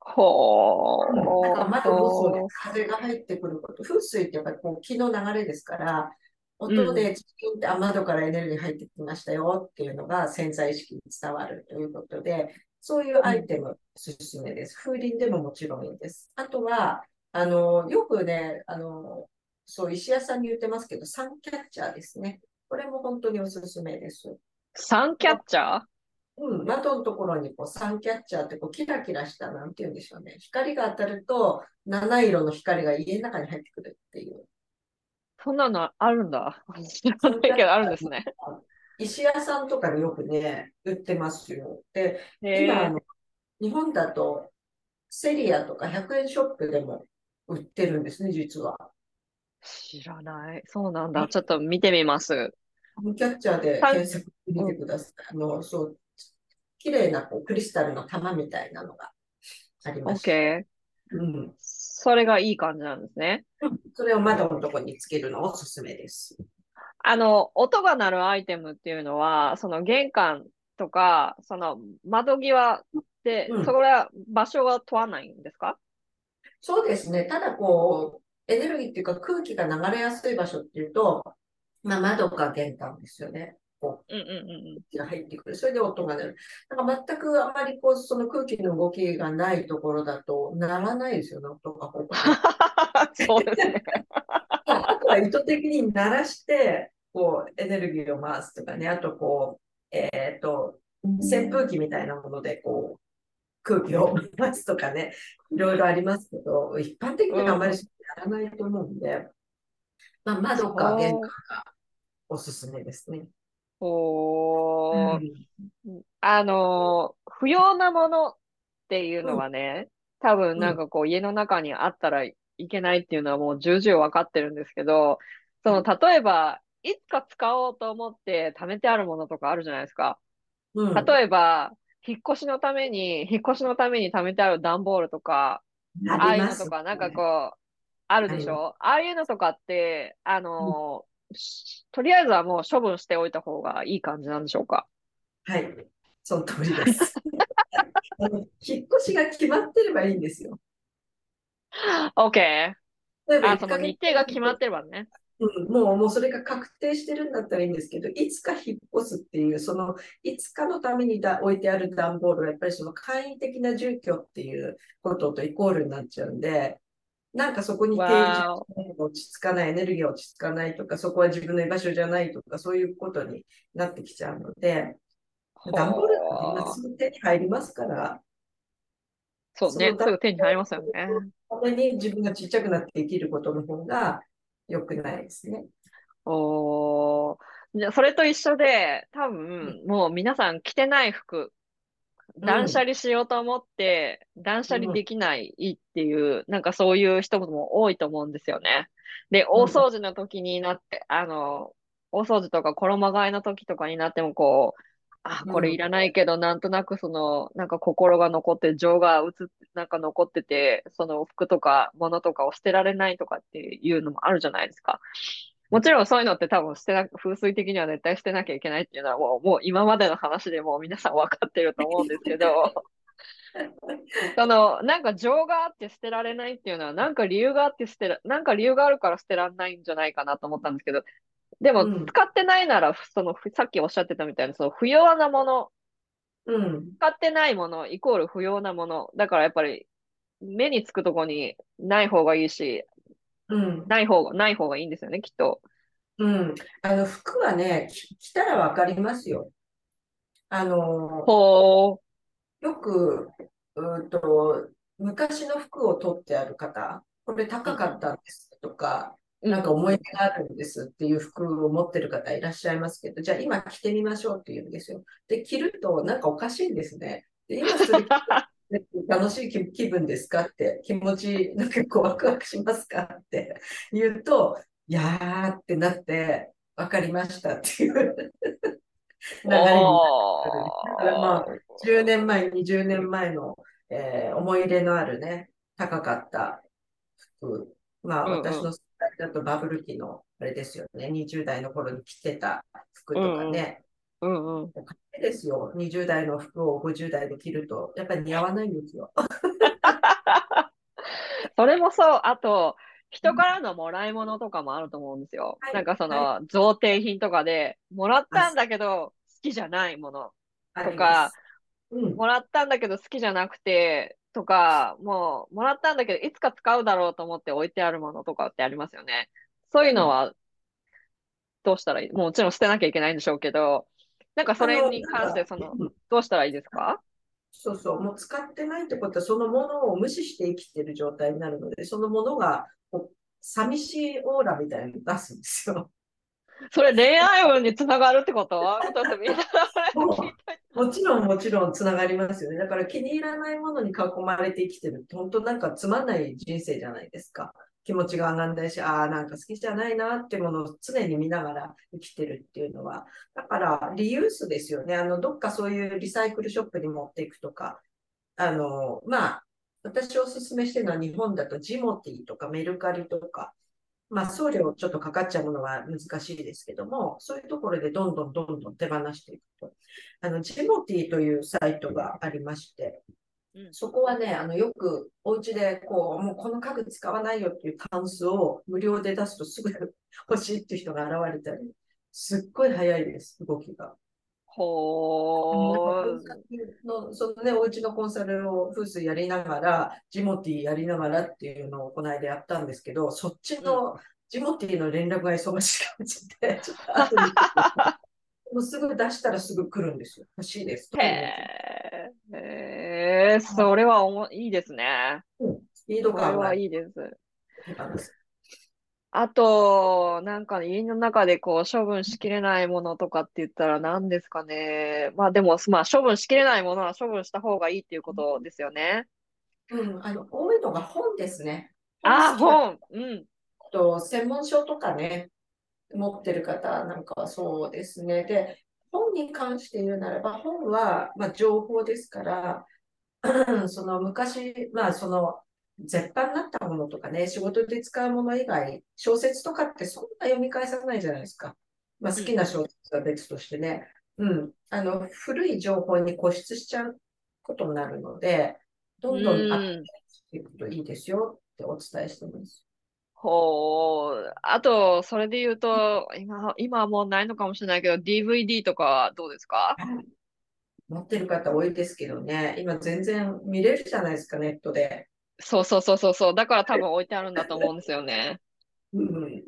ほだから窓もそう。で。風が入ってくること。風水ってやっぱりこう。気の流れですから、音でチリンってあ窓からエネルギー入ってきましたよっていうのが潜在意識に伝わるということで、そういうアイテムおすすめです。風鈴でももちろんいいです。あとは、あの、よくね、あの、そう石屋さんに言ってますけど、サンキャッチャーですね。これも本当におすすめです。サンキャッチャー？うん、窓のところにこうサンキャッチャーってこうキラキラした、なんて言うんでしょうね。光が当たると、七色の光が家の中に入ってくるっていう。そんなのあるんだ。知らないけどあるんですね。石屋さんとかによくね、売ってますよ。で、へ今、あえ。の、日本だと、セリアとか100円ショップでも売ってるんですね、実は。知らない。そうなんだ。ちょっと見てみます。キャッチャーで検索してみてください。あの、そう、綺麗なこうクリスタルの玉みたいなのがありオます。ッケー。うん。それがいい感じなんですね。それを窓のところにつけるのおすすめです。あの、音が鳴るアイテムっていうのは、その玄関とか、その窓際で、うんそこは場所は問わないんですか？そうですね。ただこう、エネルギーっていうか空気が流れやすい場所っていうと、まあ窓か玄関ですよね。こううんうんうんが入ってくる。それで音が鳴る。なんか全くあまりこう、その空気の動きがないところだと、鳴らないですよね、音が。そうですね。あとは意図的に鳴らして、こう、エネルギーを回すとかね、あとこう、えっと、扇風機みたいなもので、こう、空気を回すとかね、いろいろありますけど、一般的にはあまりやらないと思うんで、まあ、窓か玄関がおすすめですね。おーうん。あのー、不要なものっていうのはね、多分なんかこう家の中にあったらいけないっていうのはもう重々わかってるんですけど、その例えば、いつか使おうと思って貯めてあるものとかあるじゃないですか。うん、例えば、引っ越しのために、引っ越しのために貯めてある段ボールとか、ああいうのとか、なんかこう、あるでしょ？ああいうのとかって、あのとりあえずはもう処分しておいた方がいい感じなんでしょうかはい、その通りです。引っ越しが決まってればいいんですよ。?OK。あ、1その日程が決まってればね。うん、もう、もうそれが確定してるんだったらいいんですけど、いつか引っ越すっていう、そのいつかのためにだ置いてある段ボールは、やっぱりその簡易的な住居っていうこととイコールになっちゃうんで、なんかそこに定住落ち着かない、エネルギーが落ち着かないとか、そこは自分の居場所じゃないとか、そういうことになってきちゃうので、段ボールって今すぐ手に入りますから、そうね。すぐ手に入りますよね。ために自分がちっちゃくなって生きることの方が良くないですね。おー。それと一緒で、多分、もう皆さん着てない服、断捨離しようと思って、断捨離できないっていう、なんかそういう人も多いと思うんですよね。で、大掃除の時になって、あの、大掃除とか衣替えの時とかになってもこう、あ、これいらないけど、なんとなくその、なんか心が残って、情が映って、なんか残ってて、その服とか物とかを捨てられないとかっていうのもあるじゃないですか。もちろんそういうのって多分捨てな、風水的には絶対捨てなきゃいけないっていうのはもう、もう今までの話でもう皆さん分かってると思うんですけど、その、なんか情があって捨てられないっていうのは、なんか理由があって捨てら、なんか理由があるから捨てられないんじゃないかなと思ったんですけど、でもうん使ってないなら、その、さっきおっしゃってたみたいな、その不要なもの、うん。使ってないものイコール不要なもの。だからやっぱり、目につくとこにない方がいいし、うん。ない方が、ない方がいいんですよね、きっと。うん。あの、服はね、き着たらわかりますよ。あの、ほよく、うーんと、昔の服を取ってある方、これ高かったんですとか、う。なんか思い出があるんですっていう服を持ってる方いらっしゃいますけど、じゃあ今着てみましょうって言うんですよ。で、着るとなんかおかしいんですね。で、今それ着て楽しい気気分ですかって、気持ち、なんかこうワクワクしますかって。言うと、いやーってなって、わかりましたっていう。流れになる。だからまあ、10年前、20年前の、えー思い入れのあるね、高かった服。まあ、うんうん。私の世代だとバブル期の、あれですよね、20代の頃に着てた服とかね、うんうん。ですよ、20代の服を50代で着ると、やっぱり似合わないんですよ。それもそう。あと、人からのもらい物とかもあると思うんですよ。はいなんかその、贈呈品とかで、もらったんだけど、好きじゃないもの。とか。うん、もらったんだけど好きじゃなくて、とか、もう、もらったんだけど、いつか使うだろうと思って置いてあるものとかってありますよね。そういうのは、どうしたらいい？もちろん捨てなきゃいけないんでしょうけど、なんかそれに関して、その、どうしたらいいですか？そうそう、もう使ってないってことは、そのものを無視して生きてる状態になるので、そのものが寂しいオーラみたいに出すんですよ。それ恋愛運につながるってこと？もちろん、もちろんつながりますよね。だから気に入らないものに囲まれて生きてる本当なんかつまんない人生じゃないですか。気持ちが上がんないし、ああ、なんか好きじゃないなってものを常に見ながら生きてるっていうのは。だから、リユースですよね。あの、どっかそういうリサイクルショップに持っていくとか。あの、まあ、私おすすめしてるのは日本だとジモティとかメルカリとか、まあ、送料ちょっとかかっちゃうのは難しいですけども、そういうところでどんどんどんどん手放していくと。あの、ジモティというサイトがありまして、そこはね、あの、よくお家でこう、もうこの家具使わないよっていうタンスを無料で出すとすぐ欲しいっていう人が現れたり、すっごい早いです、動きが。ほー。のそのね、お家のコンサルを風水やりながら、ジモティーやりながらっていうのをこの間やったんですけど、そっちのジモティーの連絡が忙しくて、ちょっと後にもうすぐ出したらすぐ来るんですよ。欲しいです。へえ、それはおもいいですね。うん、スピード感はいいです。あと、なんか家の中でこう処分しきれないものとかって言ったら何ですかね。まあでも、まあ処分しきれないものは処分した方がいいっていうことですよね。うん、あの、多いのが本ですね。あ、本。うん。と、専門書とかね、持ってる方なんかはそうですね。で、本に関して言うならば、本は、まあ、情報ですから、その昔、まあ、その、絶版になったものとかね、仕事で使うもの以外、小説とかってそんな読み返さないじゃないですか。まあ、好きな小説は別としてね。うん。あの、古い情報に固執しちゃうことになるので、どんどんアップしていくといいですよってお伝えしてます。ほう。あと、それで言うと、今、今はもうないのかもしれないけど、DVD とかはどうですか？持ってる方多いですけどね、今全然見れるじゃないですか、ネットで。そうそうそうそうそう。だから多分置いてあるんだと思うんですよね。うん。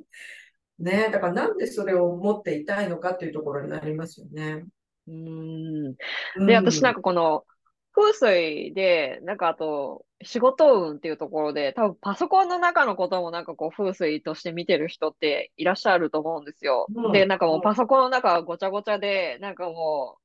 ねだからなんでそれを持っていたいのかっていうところになりますよね。うん。で、私なんかこの、風水で、なんかあと、仕事運っていうところで、多分パソコンの中のこともなんかこう風水として見てる人っていらっしゃると思うんですよ。うん、で、なんかもうパソコンの中はごちゃごちゃで、なんかもう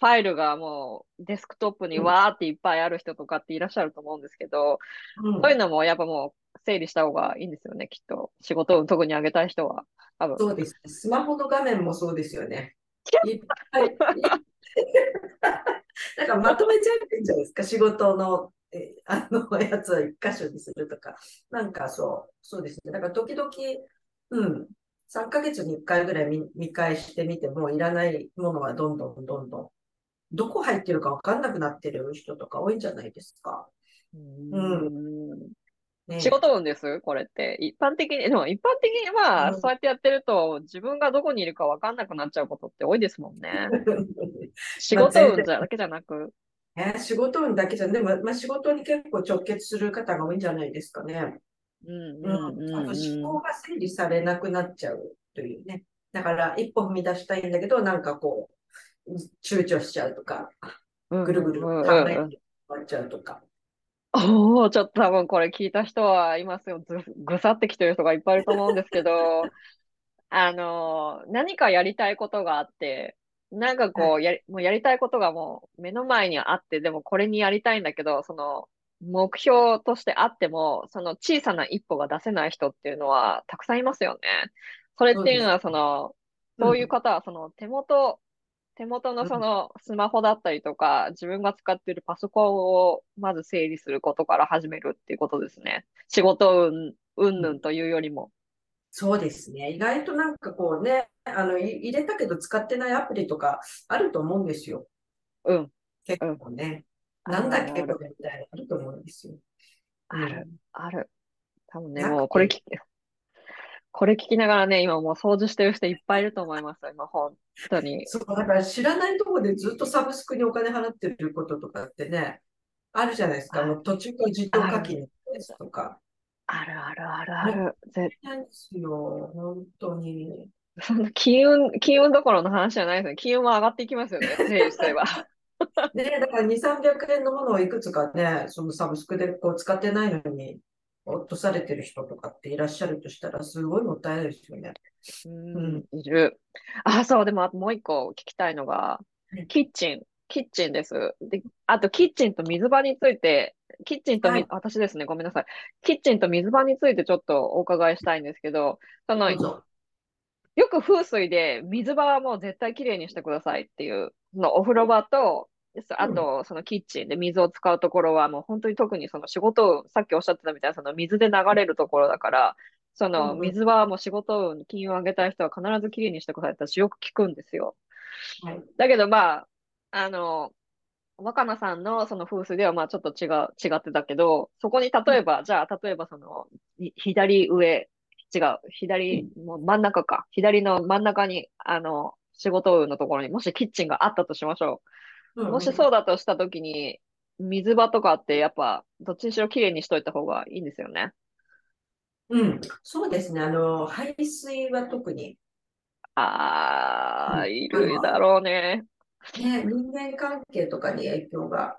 ファイルがもうデスクトップにわーっていっぱいある人とかっていらっしゃると思うんですけど、うん、そういうのもやっぱもう整理した方がいいんですよね、きっと。仕事を特に上げたい人は。多分そうです。スマホの画面もそうですよね。いっぱい。なんかまとめちゃってんじゃないですか、仕事のえあのやつを一箇所にするとか。なんかそう、そうですね。だから時々、うん、3ヶ月に1回ぐらい見見返してみても、いらないものはどんどんどんどんどこ入ってるか分かんなくなってる人とか多いんじゃないですか？うん。ね、仕事運です？これって。一般的に、でも一般的にまあ、うん、そうやってやってると、自分がどこにいるか分かんなくなっちゃうことって多いですもんね。仕事運だけじゃなく。え仕事運だけじゃでも、まあ、仕事に結構直結する方が多いんじゃないですかね。うん。うん。あと思考が整理されなくなっちゃうというね。だから、一歩踏み出したいんだけど、なんかこう、躊躇しちゃうとか、ぐるぐる考えて終わっちゃうとか。おお、ちょっと多分これ聞いた人はいますよ。ぐさってきてる人がいっぱいいると思うんですけど、あの、何かやりたいことがあって、なんかこう、やり、もうやりたいことがもう目の前にあって、でもこれにやりたいんだけど、その、目標としてあっても、その小さな一歩が出せない人っていうのはたくさんいますよね。それっていうのは、その、そういう方は、その手元、手元のそのスマホだったりとか、自分が使っているパソコンをまず整理することから始めるっていうことですね。仕事うんうんぬんというよりも。そうですね。意外となんかこうね、あの、入れたけど使ってないアプリとかあると思うんですよ。うん。結構ね。うん、なんだっけこれみたいなあると思うんですよ。ある、ある。多分ね、もうこれ聞これ聞きながらね、今もう掃除してる人いっぱいいると思います今、本当に。そう、だから知らないところでずっとサブスクにお金払ってることとかってね、あるじゃないですか。もう途中から自動課金とか。あるあるあるある。絶対ですよ、本当に。そんな金運、金運どころの話じゃないですね。金運は上がっていきますよね。整理すれば。ね、だから2、300円のものをいくつかね、そのサブスクでこう使ってないのに落とされてる人とかっていらっしゃるとしたら、すごいもったいないですよね。ううんん、いる。あ、そう、でももう一個聞きたいのがはい、キッチン。キッチンです。で、あと、キッチンと水場について、キッチンとみ、はい私ですね、ごめんなさい。キッチンと水場についてちょっとお伺いしたいんですけど、その。よく風水で水場はもう絶対きれいにしてくださいっていう、そのお風呂場と、あとそのキッチンで水を使うところはもう本当に特にその仕事運、さっきおっしゃってたみたいなその水で流れるところだから、その水場はもう仕事運、金運を上げたい人は必ずきれいにしてくださいって私よく聞くんですよ。はい。だけどまあ、あの、若菜さんのその風水ではまあちょっと違う、違ってたけど、そこに例えば、じゃあ例えばその、い左上、違う、左、もう真ん中か。左の真ん中に、あの、仕事運のところにもしキッチンがあったとしましょう。もしそうだとしたときに、水場とかってやっぱ、どっちにしろきれいにしといた方がいいんですよね。うん、そうですね。あの、排水は特に、あー、うんいるだろうね。ね、人間関係とかに影響が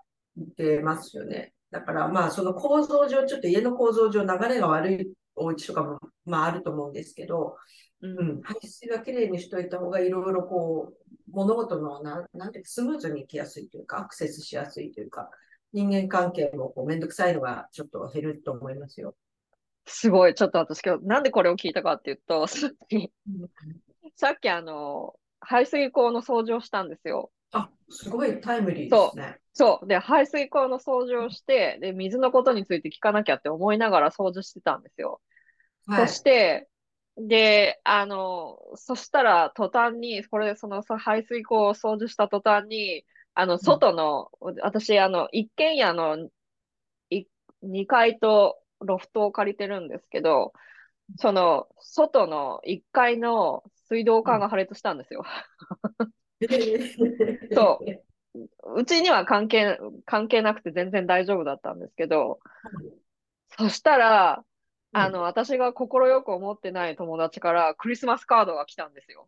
出ますよね。だからまあその構造上、ちょっと家の構造上流れが悪いお家とかもまああると思うんですけど、う。うんん、排水はきれいにしといた方がいろいろこう、物事のな、なんていうかスムーズにいきやすいというか、アクセスしやすいというか、人間関係もこうめんどくさいのがちょっと減ると思いますよ。すごい。ちょっと私今日、なんでこれを聞いたかっていうと、さっき、さっきあの、排水溝の掃除をしたんですよ。あ、すごいタイムリーですね。そう。で、排水溝の掃除をして、で、水のことについて聞かなきゃって思いながら掃除してたんですよ。はい。そして、で、あの、そしたら途端に、これ、そのさ排水溝を掃除した途端に、あの、外の、私、あの、一軒家のい2階とロフトを借りてるんですけど、その、外の1階の水道管が破裂したんですよ。そう。うちには関係、関係なくて全然大丈夫だったんですけど、そしたら、あの、私が快く思ってない友達からクリスマスカードが来たんですよ。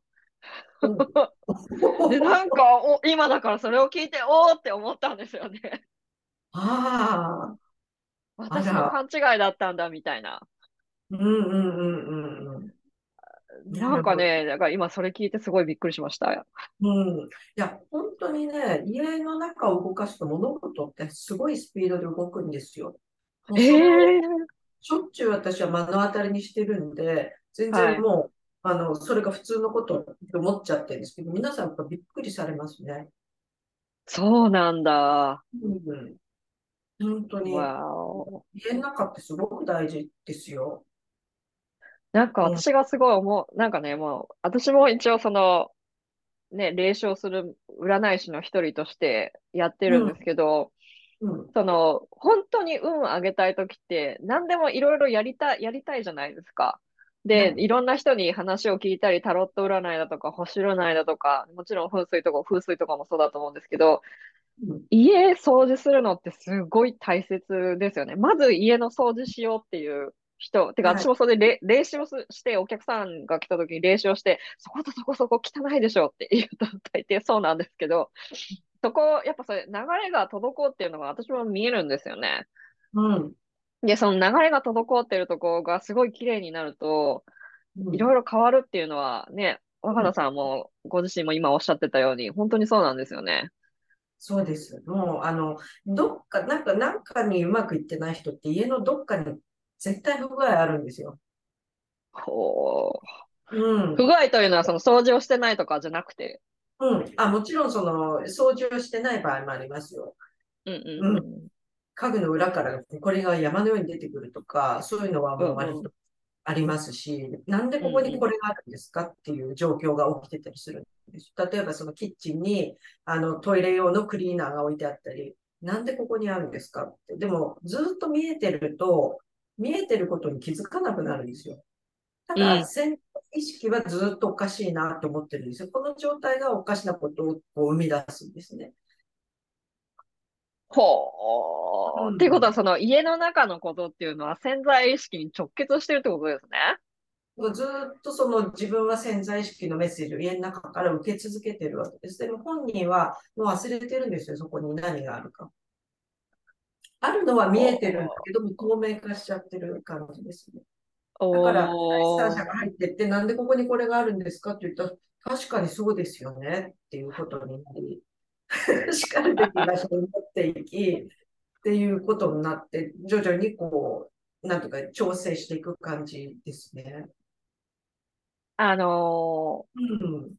うん で、なんか、お、今だからそれを聞いて、おーって思ったんですよね。ああ、私の勘違いだったんだ、みたいな。うんうんうんうんうん。なんかね、だから今それ聞いてすごいびっくりしました。うん。いや、本当にね、家の中を動かすと物事ってすごいスピードで動くんですよ。ええしょっちゅう私は目の当たりにしてるんで、全はい然もう、あの、それが普通のことって思っちゃってるんですけど、皆さんやっぱびっくりされますね。そうなんだ。うん。本当に。家の中ってすごく大事ですよ。なんか私がすごい思う、なんかね、もう、私も一応その、ね、霊障する占い師の一人としてやってるんですけど、うん。その、本当に運上げたいときって、何でもいろいろやりたい、やりたいじゃないですか。でう、んいろんな人に話を聞いたり、タロット占いだとか、星占いだとか、もちろん風水とか、風水とかもそうだと思うんですけど、うん家掃除するのってすごい大切ですよね。まず家の掃除しようっていう人、てかはい私もそれで霊霊視をすして、お客さんが来た時に霊視をして、そことそこそこ汚いでしょって言うと大抵そうなんですけど、そこ、やっぱそれ流れが滞っていうのが私も見えるんですよね。うん。で、その流れが滞ってるところがすごい綺麗になると、うんいろいろ変わるっていうのはね、若田さんもご自身も今おっしゃってたように、本当にそうなんですよね。そうです。もう、あの、どっか、なんか、なんかにうまくいってない人って家のどっかに絶対不具合あるんですよ。ほう。うん。不具合というのはその掃除をしてないとかじゃなくて？うん。あ、もちろん、その、掃除をしてない場合もありますよ。うんうんうん。家具の裏からこれが山のように出てくるとか、そういうのはもう割うんうとありますし、なんでここにこれがあるんですかっていう状況が起きてたりするんです。例えばそのキッチンにあのトイレ用のクリーナーが置いてあったり、なんでここにあるんですかって。でもずっと見えてると、見えてることに気づかなくなるんですよ。たうんだ、潜意識はずっとおかしいなと思ってるんですよ。この状態がおかしなことをこう生み出すんですね。ほう。うんっていうことは、その家の中のことっていうのは潜在意識に直結してるってことですね。ずっとその自分は潜在意識のメッセージを家の中から受け続けてるわけです。でも本人はもう忘れてるんですよ、そこに何があるか。あるのは見えてるんだけど、もう透明化しちゃってる感じですね。だから、第三者が入ってって、なんでここにこれがあるんですかって言ったら、確かにそうですよねっていうことになり、しかるべき場所に持っていき、っていうことになって、徐々にこう、なんとか調整していく感じですね。あのうん。ー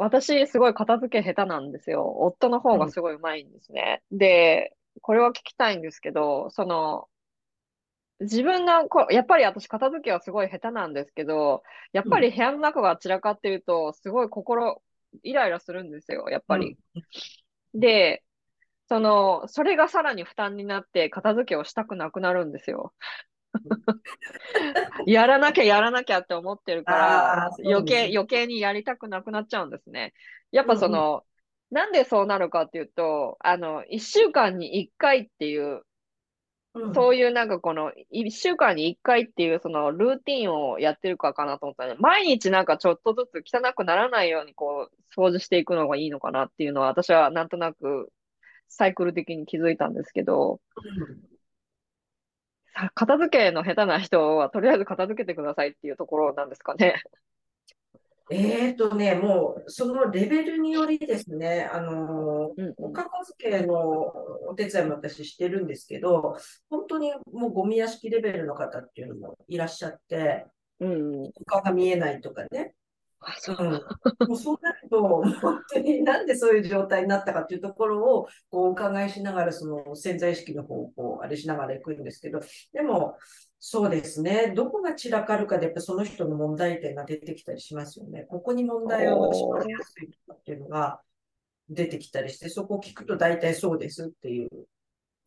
私、すごい片付け下手なんですよ。夫の方がすごい上手いんですね。で、これは聞きたいんですけど、その、自分がこう、やっぱり私片付けはすごい下手なんですけど、やっぱり部屋の中が散らかってると、すごい心、イライラするんですよ、やっぱり。で、その、それがさらに負担になって片付けをしたくなくなるんですよ。やらなきゃやらなきゃって思ってるからあー、そうです余計、余計にやりたくなくなっちゃうんですね。やっぱその、なんでそうなるかっていうと、あの、一週間に一回っていう、うん。そういうなんかこの、一週間に一回っていうそのルーティンをやってるかかなと思ったら、毎日なんかちょっとずつ汚くならないようにこう、掃除していくのがいいのかなっていうのは、私はなんとなくサイクル的に気づいたんですけど、さ片付けの下手な人はとりあえず片付けてくださいっていうところなんですかね。えーとね、もう、そのレベルによりですね、あのうんお片付けのお手伝いも私してるんですけど、本当にもうゴミ屋敷レベルの方っていうのもいらっしゃって、うん。床が見えないとかね。あ、そううん。もうそうなると、本当になんでそういう状態になったかっていうところをこうお伺いしながら、その潜在意識の方をこうあれしながら行くんですけど、でも、そうですね、どこが散らかるかで、やっぱその人の問題点が出てきたりしますよね。ここに問題をしまいやすいとかっていうのが出てきたりして、そこを聞くと大体そうですっていう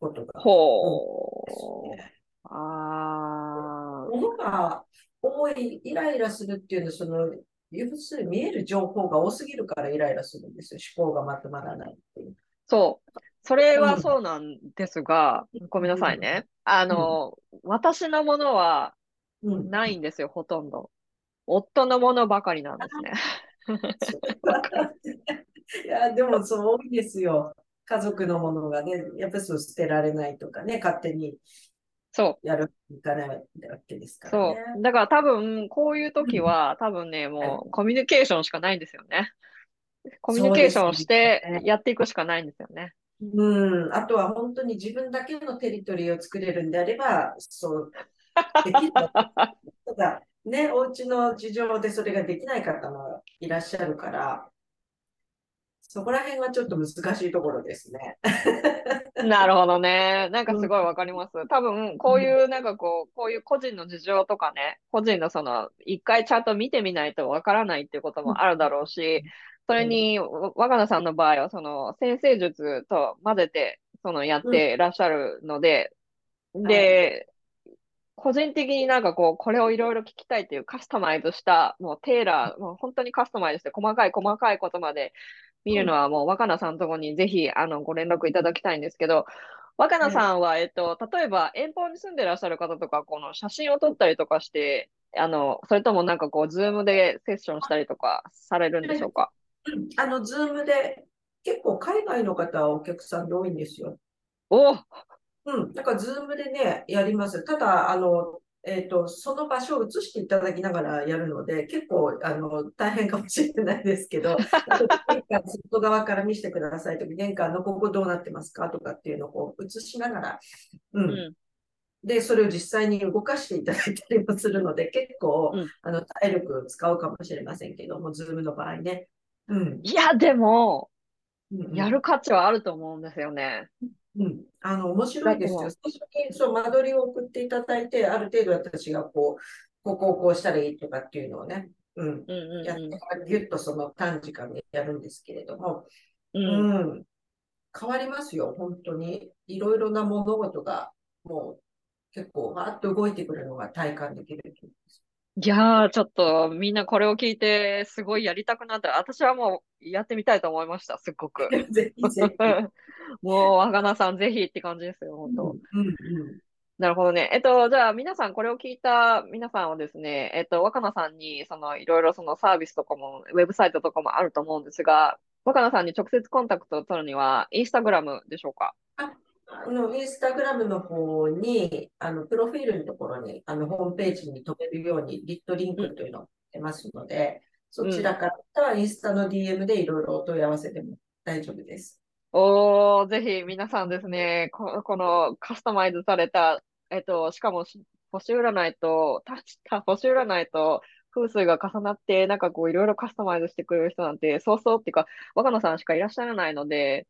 ことが。ほう。ねああ。ものが多い、イライラするっていうのは、その、要するに見える情報が多すぎるからイライラするんですよ。思考がまとまらないっていう。そう。それはうんそうなんですが、ごめんなさいね。あの、私のものはうん。ないんですよ、ほとんど。夫のものばかりなんですね。いや、でもそう多いですよ。家族のものがね、やっぱりそう捨てられないとかね、勝手にそう。やるいかないわけですからそね。う。だから多分、こういう時は、多分ね、もうコミュニケーションしかないんですよね。コミュニケーションしてやっていくしかないんですよね。うん。あとは本当に自分だけのテリトリーを作れるんであれば、そう、できる。ただ、ね、お家の事情でそれができない方もいらっしゃるから、そこら辺はちょっと難しいところですね。なるほどね。なんかすごいわかります。多分、こういう、なんかこう、こういう個人の事情とかね、個人のその、一回ちゃんと見てみないとわからないっていうこともあるだろうし、それに、わ若菜さんの場合は、その、先生術と混ぜて、その、やってらっしゃるので、で、個人的になんかこう、これをいろいろ聞きたいっていうカスタマイズした、もうテーラー、もう本当にカスタマイズして細かい細かいことまで見るのはもう若菜さんのところにぜひ、あの、ご連絡いただきたいんですけど、若菜さんは、えっと、例えば遠方に住んでらっしゃる方とか、この写真を撮ったりとかして、あの、それともなんかこう、ズームでセッションしたりとかされるんでしょうか？うん あの、ズームで、結構海外の方はお客さんで多いんですよ。おうん。だから、ズームでね、やります。ただ、あの、えっと、その場所を映していただきながらやるので、結構、あの、大変かもしれないですけど、玄関外側から見せてくださいとか、玄関のここどうなってますかとかっていうのをこう映しながら、う。うんん。で、それを実際に動かしていただいたりもするので、結構うん、あの、体力使うかもしれませんけども、ズームの場合ね。うん。いや、でも、うんうんやる価値はあると思うんですよね。うん、あの、面白いですよ。だ最初に、そう、間取りを送っていただいて、ある程度私がこう、ここをこうしたらいいとかっていうのをね、うん、うんうんやってからぎゅっとその短時間でやるんですけれども、うん。ううん。ん、変わりますよ、本当に。いろいろな物事が、もう、結構、わーっと動いてくるのが体感できると思います。いやー、ちょっとみんなこれを聞いて、すごいやりたくなった。私はもうやってみたいと思いました、すっごく。ぜひぜひ。もう、若菜さんぜひって感じですよ、本当。うん、うん、なるほどね。えっと、じゃあ皆さん、これを聞いた皆さんはですね、えっと、若菜さんに、その、いろいろそのサービスとかも、ウェブサイトとかもあると思うんですが、若菜さんに直接コンタクトを取るには、インスタグラムでしょうか？の、インスタグラムの方に、あの、プロフィールのところに、あの、ホームページに飛べるように、リットリンクというのを出ますので、そちらからインスタの DM でいろいろお問い合わせでも大丈夫です。おー、ぜひ皆さんですね、ここのカスタマイズされた、えっと、しかも星占いと、たた星占いと風水が重なって、なんかこういろいろカスタマイズしてくれる人なんて、そうそうっていうか、若菜さんしかいらっしゃらないので、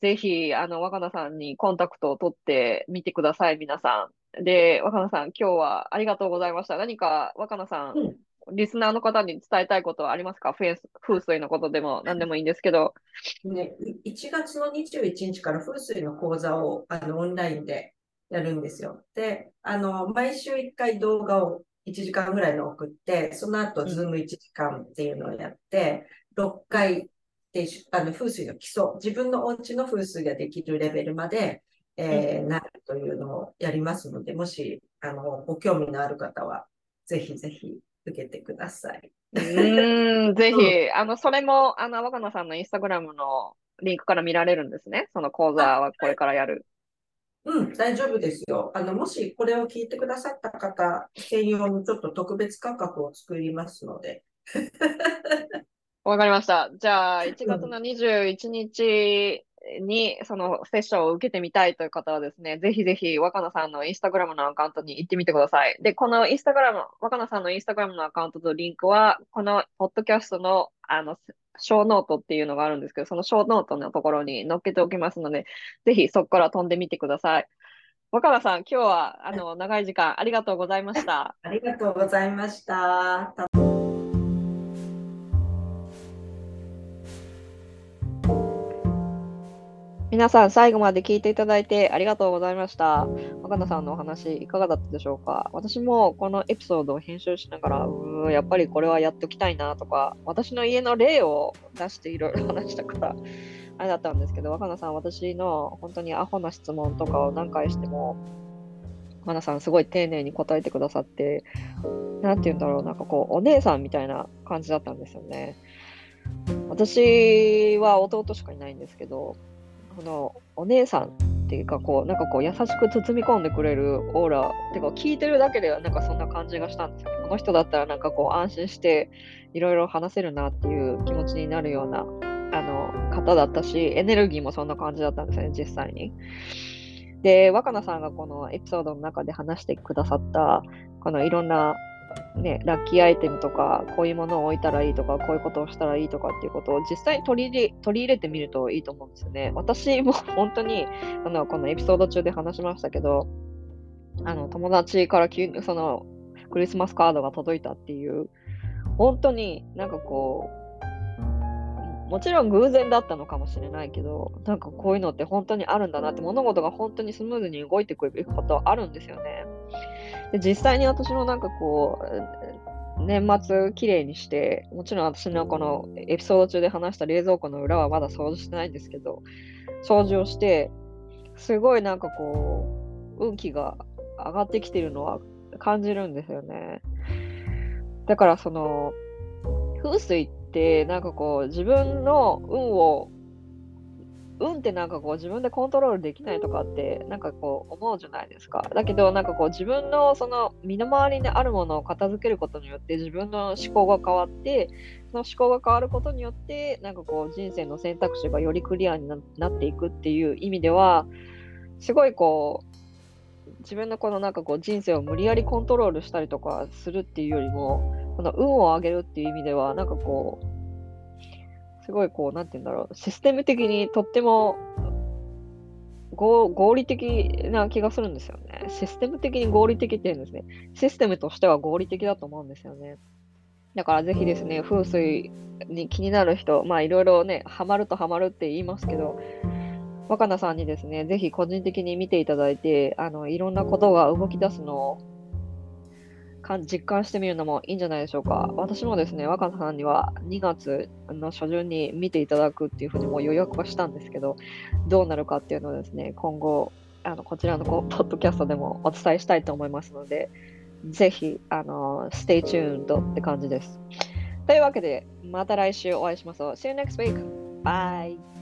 ぜひ、あの、若菜さんにコンタクトを取ってみてください、皆さん。で、若菜さん、今日はありがとうございました。何か若菜さん、うんリスナーの方に伝えたいことはありますか？風水のことでも何でもいいんですけど。ね、1月の21日から風水の講座をあのオンラインでやるんですよ。で、あの、毎週1回動画を1時間ぐらいの送って、その後、ズーム1時間っていうのをやって、6回で、あの、風水の基礎、自分のお家の風水ができるレベルまで、えー、なるというのをやりますので、もし、あの、ご興味のある方は、ぜひぜひ受けてください。うん、ぜひ、あの、それも、あの、若菜さんのインスタグラムのリンクから見られるんですね。その講座はこれからやる。うん、大丈夫ですよ。あの、もしこれを聞いてくださった方専用のちょっと特別価格を作りますので。わかりました。じゃあ、1月の21日にそのセッションを受けてみたいという方はですね、ぜひぜひ若菜さんのインスタグラムのアカウントに行ってみてください。で、このインスタグラム、若菜さんのインスタグラムのアカウントとリンクは、このポッドキャストのあの、小ノートっていうのがあるんですけど、そのショーノートのところに載っけておきますので、ぜひそこから飛んでみてください。若菜さん、今日はあの長い時間ありがとうございました。ありがとうございました。皆さん最後まで聞いていただいてありがとうございました。若菜さんのお話いかがだったでしょうか？私もこのエピソードを編集しながら、うやっぱりこれはやっておきたいなとか、私の家の例を出していろいろ話したから、あれだったんですけど、若菜さん、私の本当にアホな質問とかを何回しても、若菜さんすごい丁寧に答えてくださって、なんて言うんだろう、なんかこう、お姉さんみたいな感じだったんですよね。私は弟しかいないんですけど、このお姉さんっていうかこうなんかこう優しく包み込んでくれるオーラてか聞いてるだけでなんかそんな感じがしたんですよ。この人だったらなんかこう安心していろいろ話せるなっていう気持ちになるようなあの方だったしエネルギーもそんな感じだったんですよね実際に。で若菜さんがこのエピソードの中で話してくださったこのいろんなね、ラッキーアイテムとか、こういうものを置いたらいいとか、こういうことをしたらいいとかっていうことを実際に取り入れ取り入れてみるといいと思うんですよね。私も 本当に、あの、このエピソード中で話しましたけど、あの、友達から急にその、クリスマスカードが届いたっていう、本当になんかこう、もちろん偶然だったのかもしれないけど、なんかこういうのって本当にあるんだなって、物事が本当にスムーズに動いてくることあるんですよね。で実際に私もなんかこう、年末きれいにして、もちろん私のこのエピソード中で話した冷蔵庫の裏はまだ掃除してないんですけど、掃除をして、すごいなんかこう、運気が上がってきてるのは感じるんですよね。だからその、風水ってなんかこう、自分の運を運ってなんかこう自分でコントロールできないとかってなんかこう思うじゃないですか。だけどなんかこう自分のその身の回りにあるものを片付けることによって自分の思考が変わってその思考が変わることによってなんかこう人生の選択肢がよりクリアになっていくっていう意味ではすごいこう自分のこのなんかこう人生を無理やりコントロールしたりとかするっていうよりもこの運を上げるっていう意味ではなんかこうすごいこう、なんて言うんだろう、システム的にとっても合理的な気がするんですよね。システム的に合理的って言うんですね。システムとしては合理的だと思うんですよね。だからぜひですね、風水に気になる人、まあいろいろね、ハマるとハマるって言いますけど、若菜さんにですね、ぜひ個人的に見ていただいて、あの、いろんなことが動き出すのを実感してみるのもいいんじゃないでしょうか。私もですね、若菜さんには2月の初旬に見ていただくっていうふうにもう予約はしたんですけど、どうなるかっていうのをですね、今後、あのこちらのポッドキャストでもお伝えしたいと思いますので、ぜひ、あの、stay tuned って感じです。というわけで、また来週お会いしましょう。See you next week. Bye.